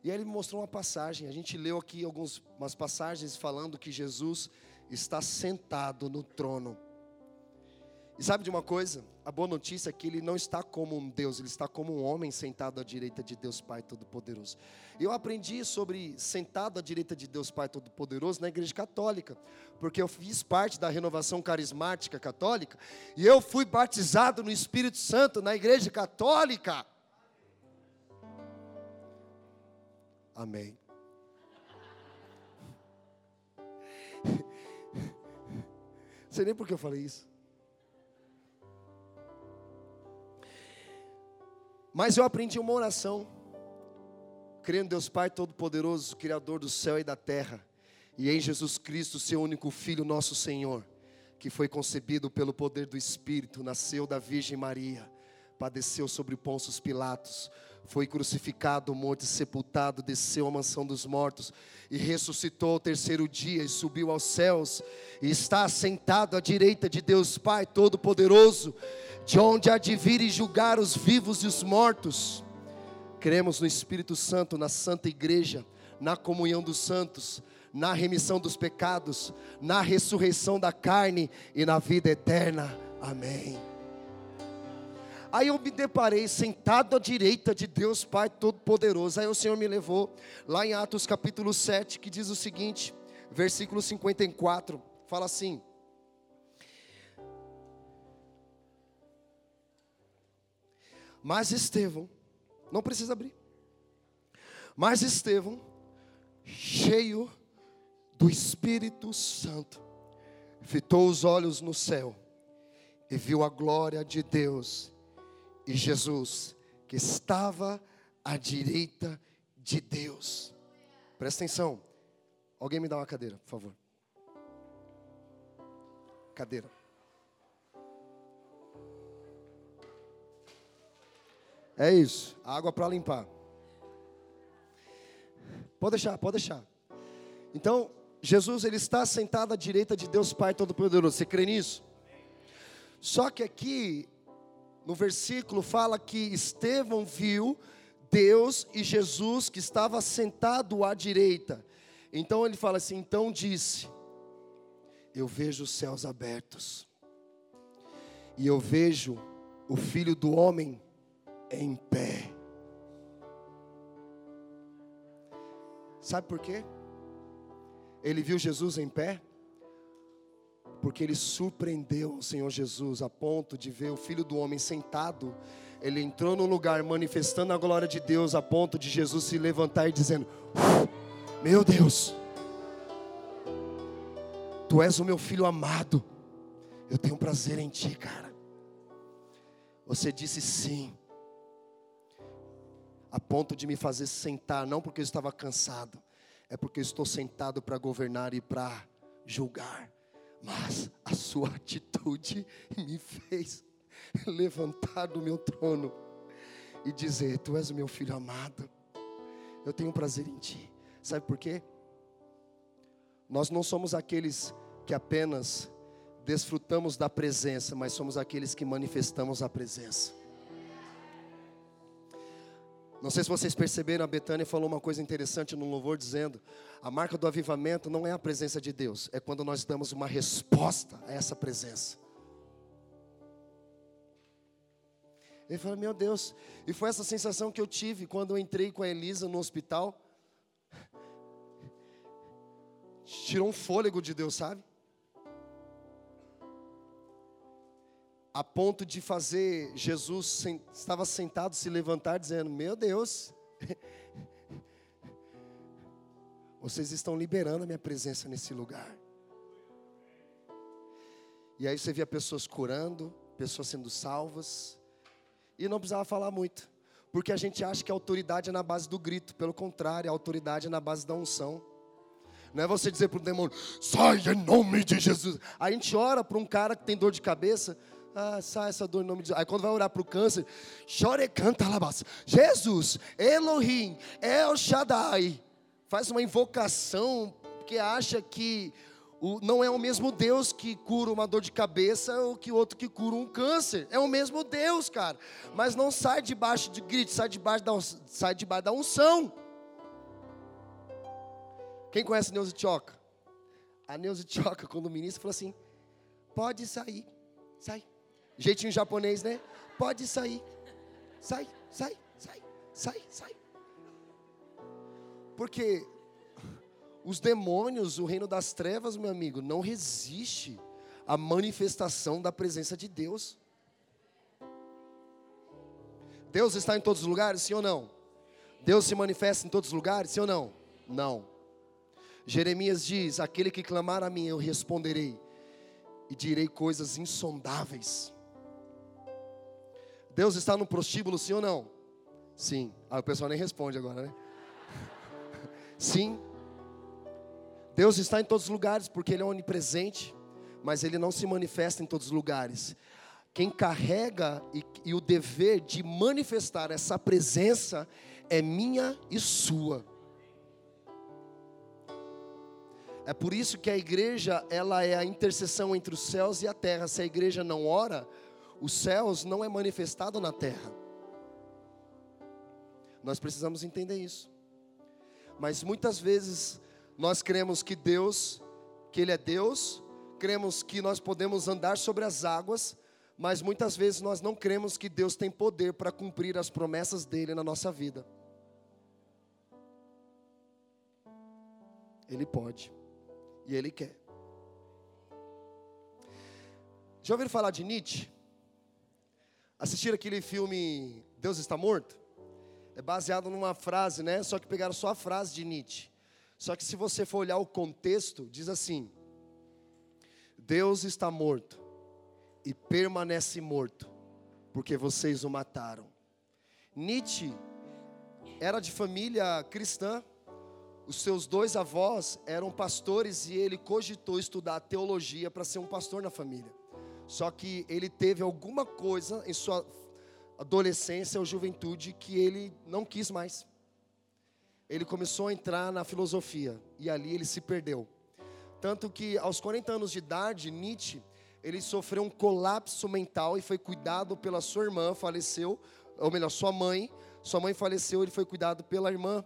E aí ele me mostrou uma passagem. A gente leu aqui algumas passagens falando que Jesus está sentado no trono. E sabe de uma coisa? A boa notícia é que ele não está como um Deus, ele está como um homem sentado à direita de Deus Pai Todo-Poderoso. Eu aprendi sobre sentado à direita de Deus Pai Todo-Poderoso na Igreja Católica, porque eu fiz parte da renovação carismática católica e eu fui batizado no Espírito Santo na Igreja Católica. Amém. Sei nem por que eu falei isso. Mas eu aprendi uma oração, crendo em Deus Pai Todo-Poderoso, Criador do céu e da terra, e em Jesus Cristo, seu único Filho, nosso Senhor, que foi concebido pelo poder do Espírito, nasceu da Virgem Maria, padeceu sobre Pôncio Pilatos, foi crucificado, morto e sepultado, desceu à mansão dos mortos e ressuscitou ao terceiro dia e subiu aos céus e está sentado à direita de Deus Pai Todo-Poderoso de onde há de vir e julgar os vivos e os mortos. Cremos no Espírito Santo, na Santa Igreja, na comunhão dos santos, na remissão dos pecados, na ressurreição da carne e na vida eterna. Amém. Aí eu me deparei sentado à direita de Deus Pai Todo-Poderoso. Aí o Senhor me levou lá em Atos capítulo 7, que diz o seguinte, versículo 54, fala assim: Mas Estevão, não precisa abrir. Mas Estevão, cheio do Espírito Santo, fitou os olhos no céu e viu a glória de Deus e Jesus, que estava à direita de Deus. Presta atenção. Alguém me dá uma cadeira, por favor. Cadeira. É isso, água para limpar. Pode deixar, pode deixar. Então, Jesus ele está sentado à direita de Deus Pai Todo-Poderoso. Você crê nisso? Só que aqui no versículo fala que Estevão viu Deus e Jesus que estava sentado à direita. Então ele fala assim: então disse, eu vejo os céus abertos, e eu vejo o filho do homem em pé. Sabe por quê? Ele viu Jesus em pé, porque ele surpreendeu o Senhor Jesus a ponto de ver o filho do homem sentado. Ele entrou no lugar manifestando a glória de Deus a ponto de Jesus se levantar e dizendo: Meu Deus, Tu és o meu filho amado. Eu tenho prazer em ti, cara. Você disse sim a ponto de me fazer sentar, não porque eu estava cansado, é porque eu estou sentado para governar e para julgar. Mas a sua atitude me fez levantar do meu trono e dizer: Tu és o meu filho amado, eu tenho prazer em ti. Sabe por quê? Nós não somos aqueles que apenas desfrutamos da presença, mas somos aqueles que manifestamos a presença. Não sei se vocês perceberam, a Betânia falou uma coisa interessante no louvor, dizendo: a marca do avivamento não é a presença de Deus, é quando nós damos uma resposta a essa presença. Ele falou: Meu Deus, e foi essa sensação que eu tive quando eu entrei com a Elisa no hospital. Tirou um fôlego de Deus, sabe? A ponto de fazer Jesus estava sentado se levantar dizendo: "Meu Deus, vocês estão liberando a minha presença nesse lugar". E aí você via pessoas curando, pessoas sendo salvas, e não precisava falar muito, porque a gente acha que a autoridade é na base do grito, pelo contrário, a autoridade é na base da unção. Não é você dizer para o demônio, sai em nome de Jesus. A gente ora para um cara que tem dor de cabeça, ah, sai essa dor em nome de Jesus. Aí quando vai orar para o câncer, chore canta alabaça. Jesus, Elohim, El Shaddai. Faz uma invocação, porque acha que o, não é o mesmo Deus que cura uma dor de cabeça ou que outro que cura um câncer. É o mesmo Deus, cara. Mas não sai debaixo de grito, sai debaixo da, sai debaixo da unção. Quem conhece a Neuza Tioca? A Neuza Tioca, quando o ministro falou assim: pode sair, sai. Jeitinho japonês, né? Pode sair. Sai, sai, sai, sai, sai. Porque os demônios, o reino das trevas, meu amigo, não resiste à manifestação da presença de Deus. Deus está em todos os lugares, sim ou não? Deus se manifesta em todos os lugares, sim ou não? Não. Jeremias diz: Aquele que clamar a mim, eu responderei, e direi coisas insondáveis. Deus está no prostíbulo, sim ou não? Sim. Aí o pessoal nem responde agora, né? Sim. Deus está em todos os lugares porque Ele é onipresente, mas Ele não se manifesta em todos os lugares. Quem carrega e, e o dever de manifestar essa presença é minha e sua. É por isso que a igreja, ela é a intercessão entre os céus e a terra. Se a igreja não ora, os céus não é manifestado na terra. Nós precisamos entender isso. Mas muitas vezes nós cremos que Deus, que Ele é Deus, cremos que nós podemos andar sobre as águas, mas muitas vezes nós não cremos que Deus tem poder para cumprir as promessas dele na nossa vida. Ele pode e Ele quer. Já ouviram falar de Nietzsche? Assistiram aquele filme Deus está morto? É baseado numa frase, né? Só que pegaram só a frase de Nietzsche. Só que se você for olhar o contexto, diz assim: Deus está morto e permanece morto, porque vocês o mataram. Nietzsche era de família cristã, os seus dois avós eram pastores e ele cogitou estudar teologia para ser um pastor na família. Só que ele teve alguma coisa em sua adolescência ou juventude que ele não quis mais. Ele começou a entrar na filosofia e ali ele se perdeu. Tanto que aos 40 anos de idade, Nietzsche, ele sofreu um colapso mental e foi cuidado pela sua irmã, faleceu, ou melhor, sua mãe. Sua mãe faleceu, ele foi cuidado pela irmã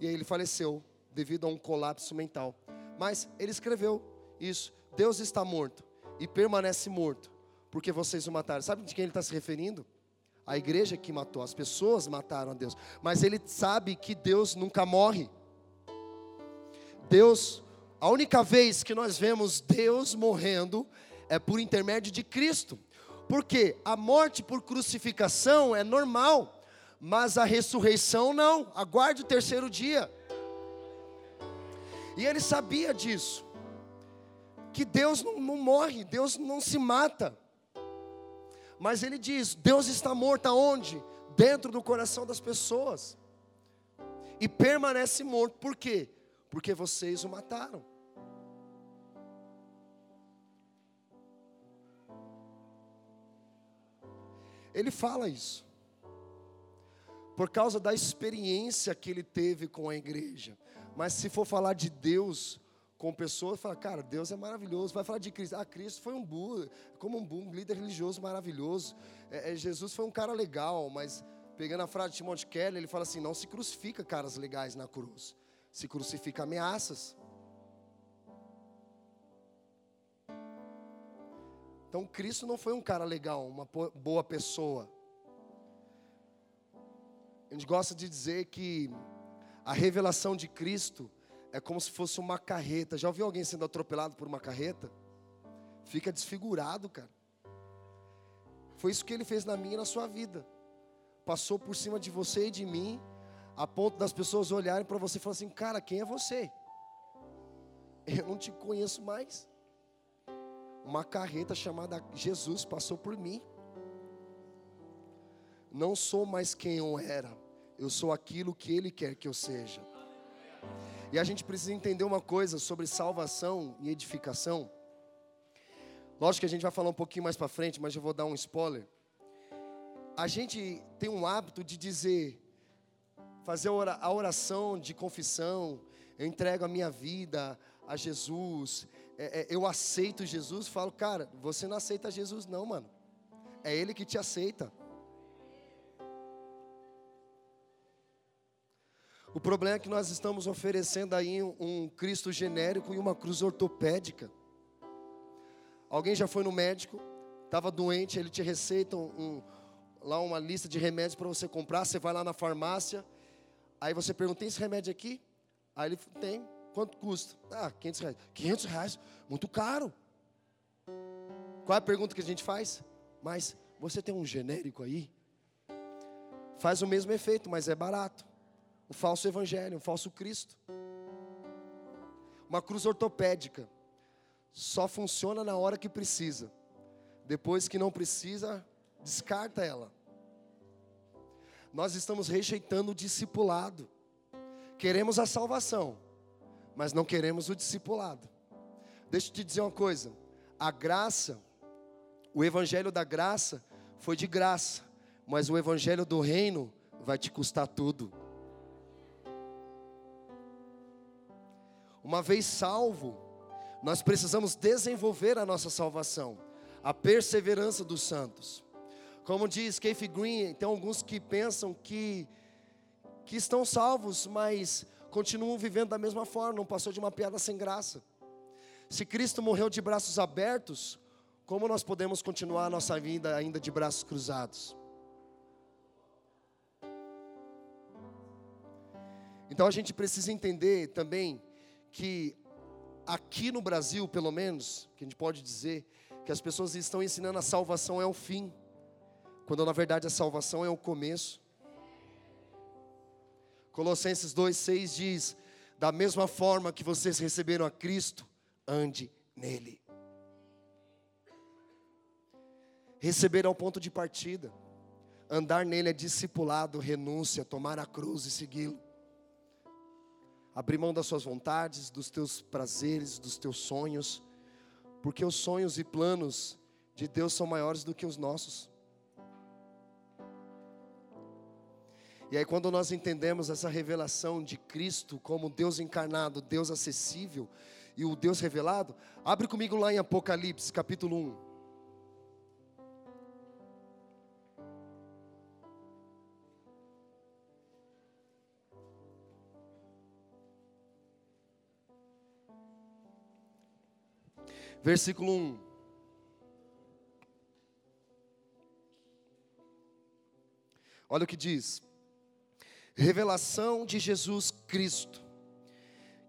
e aí ele faleceu devido a um colapso mental. Mas ele escreveu isso: Deus está morto e permanece morto, porque vocês o mataram. Sabe de quem ele está se referindo? A igreja que matou, as pessoas mataram a Deus. Mas ele sabe que Deus nunca morre. Deus, a única vez que nós vemos Deus morrendo é por intermédio de Cristo. Porque a morte por crucificação é normal mas a ressurreição não. Aguarde o terceiro dia. E ele sabia disso. Que Deus não, não morre, Deus não se mata. Mas ele diz: Deus está morto aonde? Dentro do coração das pessoas. E permanece morto, por quê? Porque vocês o mataram. Ele fala isso por causa da experiência que ele teve com a igreja. Mas se for falar de Deus com pessoas, fala, cara, Deus é maravilhoso. Vai falar de Cristo. Ah, Cristo foi um burro, como um, burro, um líder religioso maravilhoso. É, é, Jesus foi um cara legal, mas pegando a frase de Timothy Keller, ele fala assim: não se crucifica caras legais na cruz, se crucifica ameaças. Então Cristo não foi um cara legal, uma boa pessoa. A gente gosta de dizer que a revelação de Cristo é como se fosse uma carreta. Já ouviu alguém sendo atropelado por uma carreta? Fica desfigurado, cara. Foi isso que ele fez na minha e na sua vida. Passou por cima de você e de mim, a ponto das pessoas olharem para você e falar assim: Cara, quem é você? Eu não te conheço mais. Uma carreta chamada Jesus passou por mim não sou mais quem eu era, eu sou aquilo que Ele quer que eu seja. E a gente precisa entender uma coisa sobre salvação e edificação. Lógico que a gente vai falar um pouquinho mais para frente, mas eu vou dar um spoiler. A gente tem um hábito de dizer, fazer a oração de confissão, eu entrego a minha vida a Jesus, é, é, eu aceito Jesus. Falo, cara, você não aceita Jesus, não, mano. É Ele que te aceita. O problema é que nós estamos oferecendo aí um Cristo genérico e uma cruz ortopédica. Alguém já foi no médico, estava doente, ele te receita um, um, lá uma lista de remédios para você comprar. Você vai lá na farmácia, aí você pergunta: tem esse remédio aqui? Aí ele tem. Quanto custa? Ah, 500 reais. 500 reais? Muito caro. Qual é a pergunta que a gente faz? Mas você tem um genérico aí? Faz o mesmo efeito, mas é barato. O falso evangelho, o falso Cristo. Uma cruz ortopédica só funciona na hora que precisa. Depois que não precisa, descarta ela. Nós estamos rejeitando o discipulado. Queremos a salvação, mas não queremos o discipulado. Deixa eu te dizer uma coisa: a graça, o evangelho da graça, foi de graça, mas o evangelho do reino vai te custar tudo. Uma vez salvo, nós precisamos desenvolver a nossa salvação, a perseverança dos santos. Como diz Keith Green, tem alguns que pensam que, que estão salvos, mas continuam vivendo da mesma forma, não passou de uma piada sem graça. Se Cristo morreu de braços abertos, como nós podemos continuar a nossa vida ainda de braços cruzados? Então a gente precisa entender também que aqui no Brasil, pelo menos, que a gente pode dizer, que as pessoas estão ensinando a salvação é o fim, quando na verdade a salvação é o começo. Colossenses 2,6 diz: Da mesma forma que vocês receberam a Cristo, ande nele. Receber é o ponto de partida, andar nele é discipulado, renúncia, tomar a cruz e segui-lo abrir mão das suas vontades, dos teus prazeres, dos teus sonhos, porque os sonhos e planos de Deus são maiores do que os nossos. E aí, quando nós entendemos essa revelação de Cristo como Deus encarnado, Deus acessível e o Deus revelado, abre comigo lá em Apocalipse, capítulo 1. Versículo 1. Olha o que diz: Revelação de Jesus Cristo,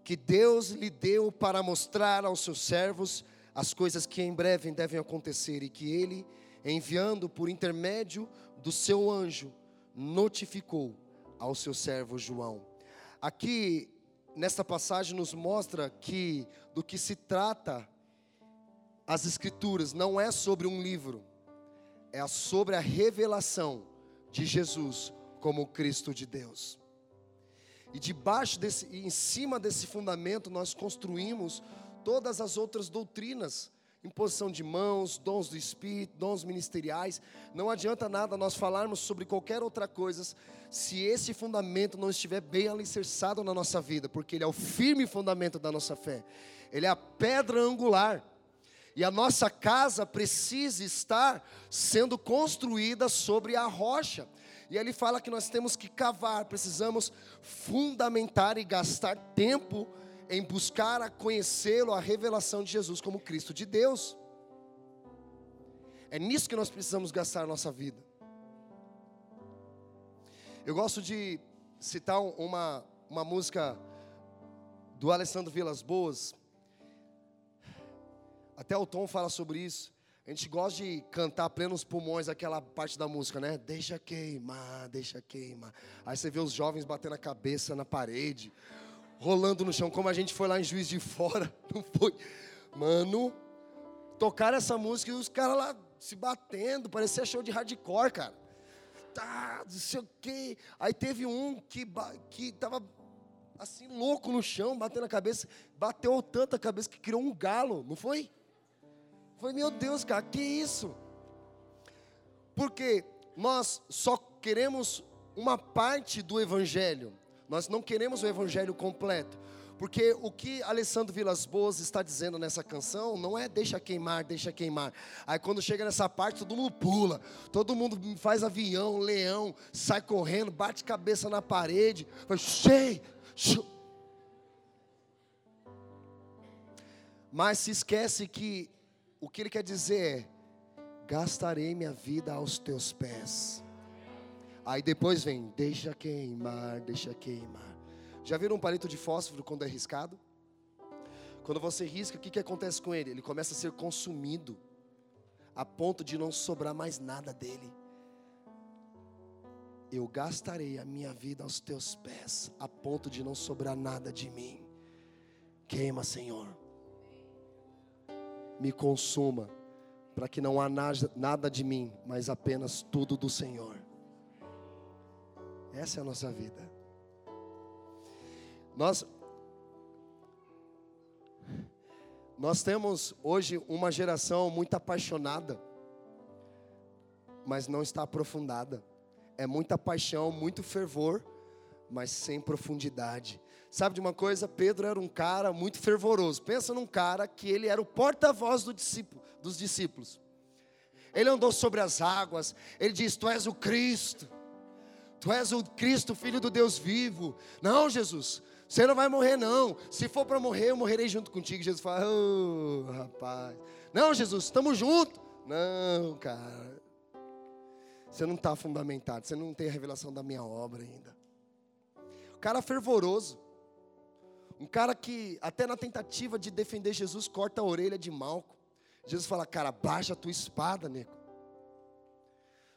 que Deus lhe deu para mostrar aos seus servos as coisas que em breve devem acontecer e que ele, enviando por intermédio do seu anjo, notificou ao seu servo João. Aqui, nesta passagem, nos mostra que do que se trata as Escrituras não é sobre um livro, é sobre a revelação de Jesus como Cristo de Deus. E debaixo desse, em cima desse fundamento, nós construímos todas as outras doutrinas, imposição de mãos, dons do Espírito, dons ministeriais. Não adianta nada nós falarmos sobre qualquer outra coisa se esse fundamento não estiver bem alicerçado na nossa vida, porque ele é o firme fundamento da nossa fé. Ele é a pedra angular. E a nossa casa precisa estar sendo construída sobre a rocha. E ele fala que nós temos que cavar, precisamos fundamentar e gastar tempo em buscar a conhecê-lo, a revelação de Jesus como Cristo de Deus. É nisso que nós precisamos gastar nossa vida. Eu gosto de citar uma, uma música do Alessandro Vilas Boas, até o Tom fala sobre isso. A gente gosta de cantar plenos pulmões aquela parte da música, né? Deixa queimar, deixa queimar. Aí você vê os jovens batendo a cabeça na parede, rolando no chão, como a gente foi lá em Juiz de Fora, não foi? Mano, tocaram essa música e os caras lá se batendo, parecia show de hardcore, cara. Tá, não sei o quê. Aí teve um que, que tava assim, louco no chão, batendo a cabeça, bateu tanta cabeça que criou um galo, não foi? Falei, meu Deus, cara, que isso? Porque nós só queremos uma parte do Evangelho, nós não queremos o Evangelho completo. Porque o que Alessandro Vilas Boas está dizendo nessa canção não é deixa queimar, deixa queimar. Aí quando chega nessa parte, todo mundo pula, todo mundo faz avião, leão, sai correndo, bate cabeça na parede, cheio, Mas se esquece que o que ele quer dizer é: gastarei minha vida aos teus pés. Aí depois vem, deixa queimar, deixa queimar. Já viram um palito de fósforo quando é riscado? Quando você risca, o que, que acontece com ele? Ele começa a ser consumido, a ponto de não sobrar mais nada dele. Eu gastarei a minha vida aos teus pés, a ponto de não sobrar nada de mim. Queima, Senhor. Me consuma, para que não há nada de mim, mas apenas tudo do Senhor. Essa é a nossa vida. Nós Nós temos hoje uma geração muito apaixonada, mas não está aprofundada. É muita paixão, muito fervor, mas sem profundidade. Sabe de uma coisa? Pedro era um cara muito fervoroso. Pensa num cara que ele era o porta-voz do discípulo, dos discípulos. Ele andou sobre as águas. Ele diz: Tu és o Cristo. Tu és o Cristo, filho do Deus vivo. Não, Jesus, você não vai morrer, não. Se for para morrer, eu morrerei junto contigo. Jesus fala: oh, rapaz. Não, Jesus, estamos juntos. Não, cara. Você não está fundamentado. Você não tem a revelação da minha obra ainda. O cara fervoroso. Um cara que, até na tentativa de defender Jesus, corta a orelha de Malco. Jesus fala: Cara, baixa a tua espada, nego.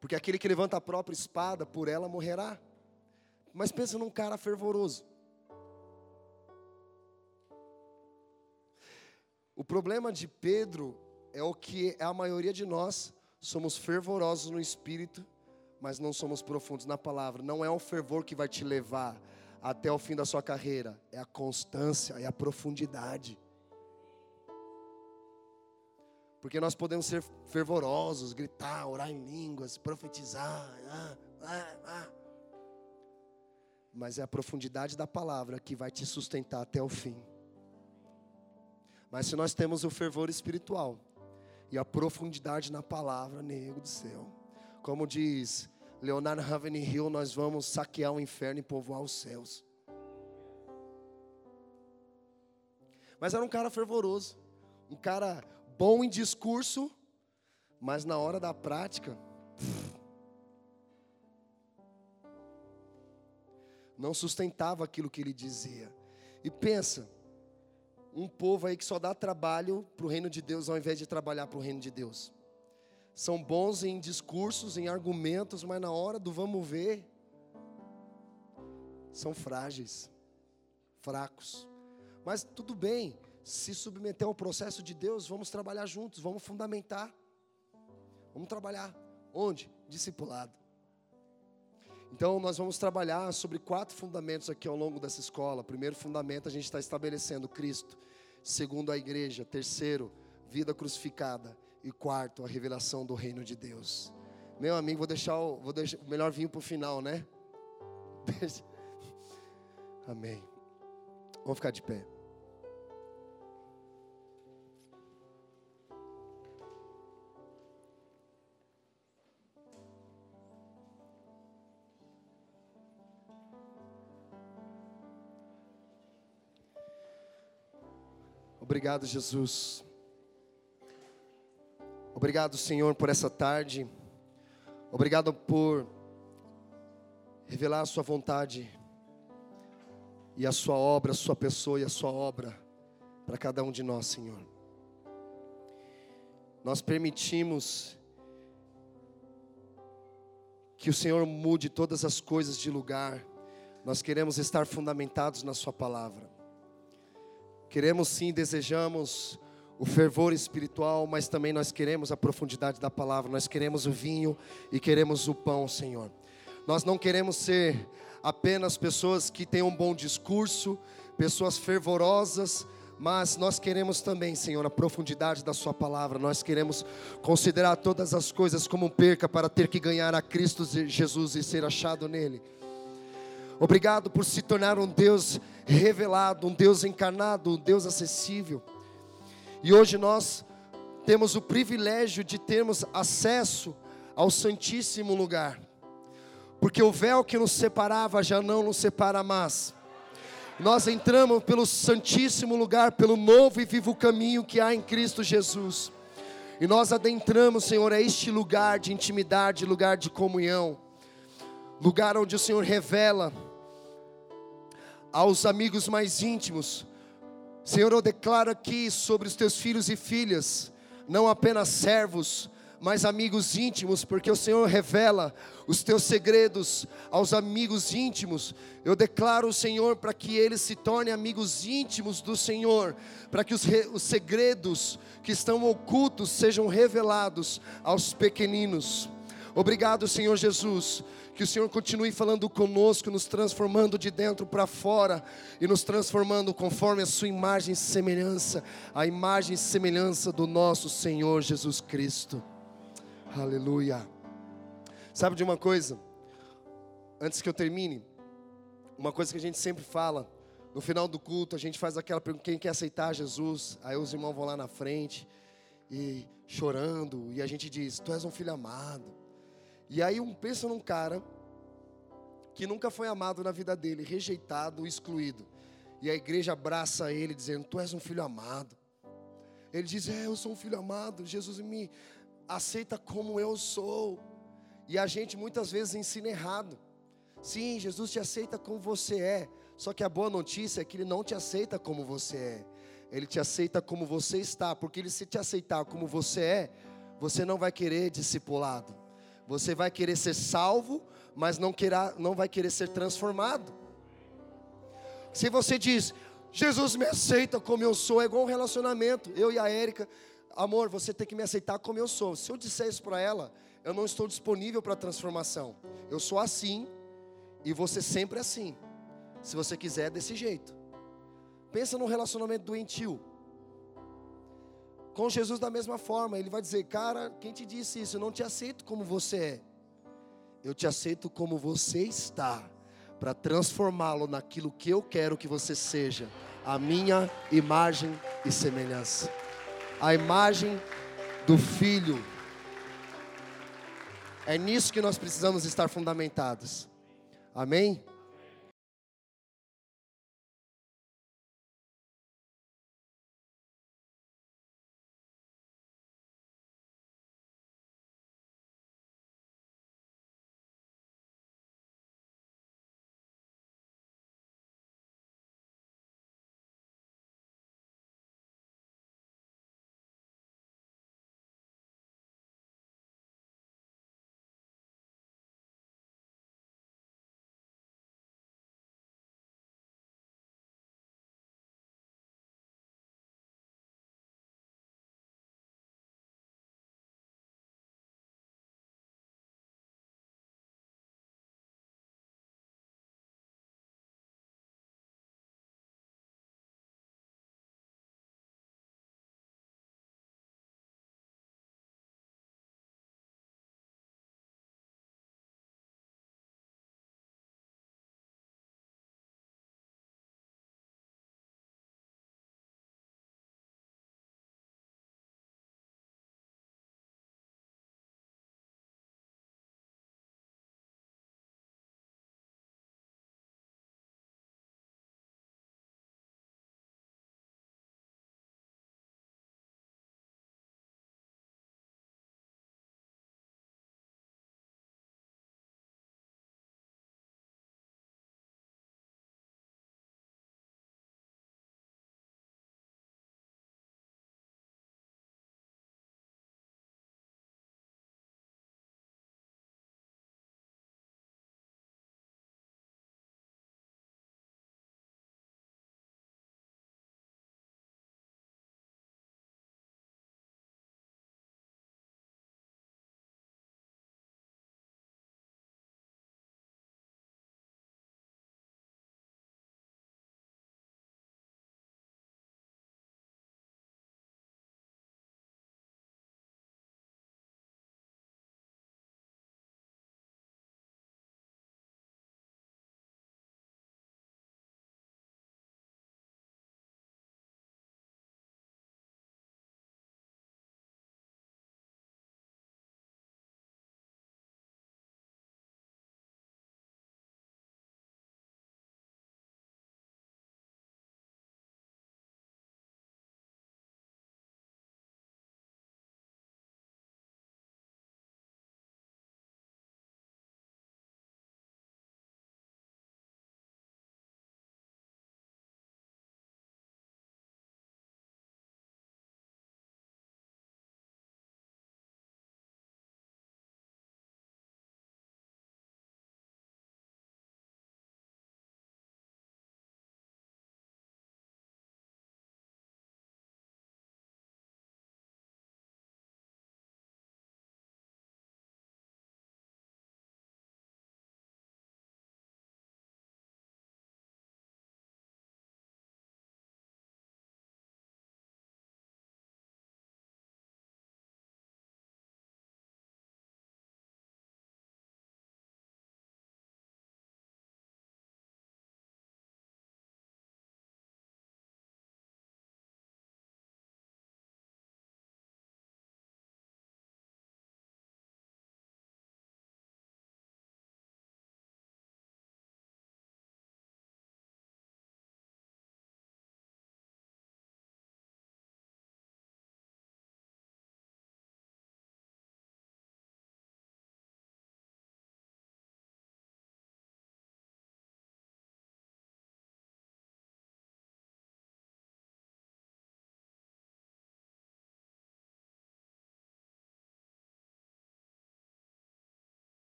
Porque aquele que levanta a própria espada, por ela morrerá. Mas pensa num cara fervoroso. O problema de Pedro é o que a maioria de nós somos fervorosos no espírito, mas não somos profundos na palavra. Não é o fervor que vai te levar até o fim da sua carreira, é a constância, é a profundidade. Porque nós podemos ser fervorosos, gritar, orar em línguas, profetizar, ah, ah, ah. mas é a profundidade da palavra que vai te sustentar até o fim. Mas se nós temos o fervor espiritual e a profundidade na palavra, nego do céu, como diz Leonardo Ravenhill, nós vamos saquear o inferno e povoar os céus. Mas era um cara fervoroso, um cara bom em discurso, mas na hora da prática, não sustentava aquilo que ele dizia. E pensa, um povo aí que só dá trabalho para o reino de Deus ao invés de trabalhar para o reino de Deus. São bons em discursos, em argumentos, mas na hora do vamos ver, são frágeis, fracos. Mas tudo bem, se submeter ao processo de Deus, vamos trabalhar juntos, vamos fundamentar. Vamos trabalhar. Onde? Discipulado. Então, nós vamos trabalhar sobre quatro fundamentos aqui ao longo dessa escola. Primeiro fundamento, a gente está estabelecendo Cristo. Segundo, a igreja. Terceiro, vida crucificada. E quarto, a revelação do reino de Deus. Meu amigo, vou deixar o, vou deixar, o melhor vinho para o final, né? Amém. Vamos ficar de pé. Obrigado, Jesus. Obrigado, Senhor, por essa tarde. Obrigado por revelar a Sua vontade e a Sua obra, a Sua pessoa e a Sua obra para cada um de nós, Senhor. Nós permitimos que o Senhor mude todas as coisas de lugar. Nós queremos estar fundamentados na Sua palavra. Queremos sim, desejamos o fervor espiritual, mas também nós queremos a profundidade da palavra, nós queremos o vinho e queremos o pão, Senhor. Nós não queremos ser apenas pessoas que têm um bom discurso, pessoas fervorosas, mas nós queremos também, Senhor, a profundidade da Sua palavra. Nós queremos considerar todas as coisas como perca para ter que ganhar a Cristo Jesus e ser achado nele. Obrigado por se tornar um Deus revelado, um Deus encarnado, um Deus acessível. E hoje nós temos o privilégio de termos acesso ao Santíssimo Lugar, porque o véu que nos separava já não nos separa mais. Nós entramos pelo Santíssimo Lugar, pelo novo e vivo caminho que há em Cristo Jesus. E nós adentramos, Senhor, a este lugar de intimidade, lugar de comunhão, lugar onde o Senhor revela aos amigos mais íntimos. Senhor, eu declaro aqui sobre os teus filhos e filhas, não apenas servos, mas amigos íntimos, porque o Senhor revela os teus segredos aos amigos íntimos. Eu declaro, Senhor, para que eles se tornem amigos íntimos do Senhor, para que os, os segredos que estão ocultos sejam revelados aos pequeninos. Obrigado, Senhor Jesus. Que o Senhor continue falando conosco, nos transformando de dentro para fora e nos transformando conforme a Sua imagem e semelhança, a imagem e semelhança do nosso Senhor Jesus Cristo. Aleluia. Sabe de uma coisa? Antes que eu termine, uma coisa que a gente sempre fala, no final do culto, a gente faz aquela pergunta: quem quer aceitar Jesus? Aí os irmãos vão lá na frente e chorando, e a gente diz: Tu és um filho amado. E aí um pensa num cara que nunca foi amado na vida dele, rejeitado, excluído. E a igreja abraça ele dizendo: Tu és um filho amado. Ele diz: É, eu sou um filho amado. Jesus me aceita como eu sou. E a gente muitas vezes ensina errado. Sim, Jesus te aceita como você é. Só que a boa notícia é que Ele não te aceita como você é. Ele te aceita como você está. Porque Ele se te aceitar como você é, você não vai querer discipulado. Você vai querer ser salvo, mas não, queira, não vai querer ser transformado. Se você diz, Jesus me aceita como eu sou, é igual um relacionamento. Eu e a Érica, amor, você tem que me aceitar como eu sou. Se eu disser isso para ela, eu não estou disponível para transformação. Eu sou assim e você sempre assim. Se você quiser, desse jeito. Pensa num relacionamento doentio. Com Jesus da mesma forma, ele vai dizer: "Cara, quem te disse isso? Eu não te aceito como você é. Eu te aceito como você está, para transformá-lo naquilo que eu quero que você seja, a minha imagem e semelhança." a imagem do Filho. É nisso que nós precisamos estar fundamentados. Amém?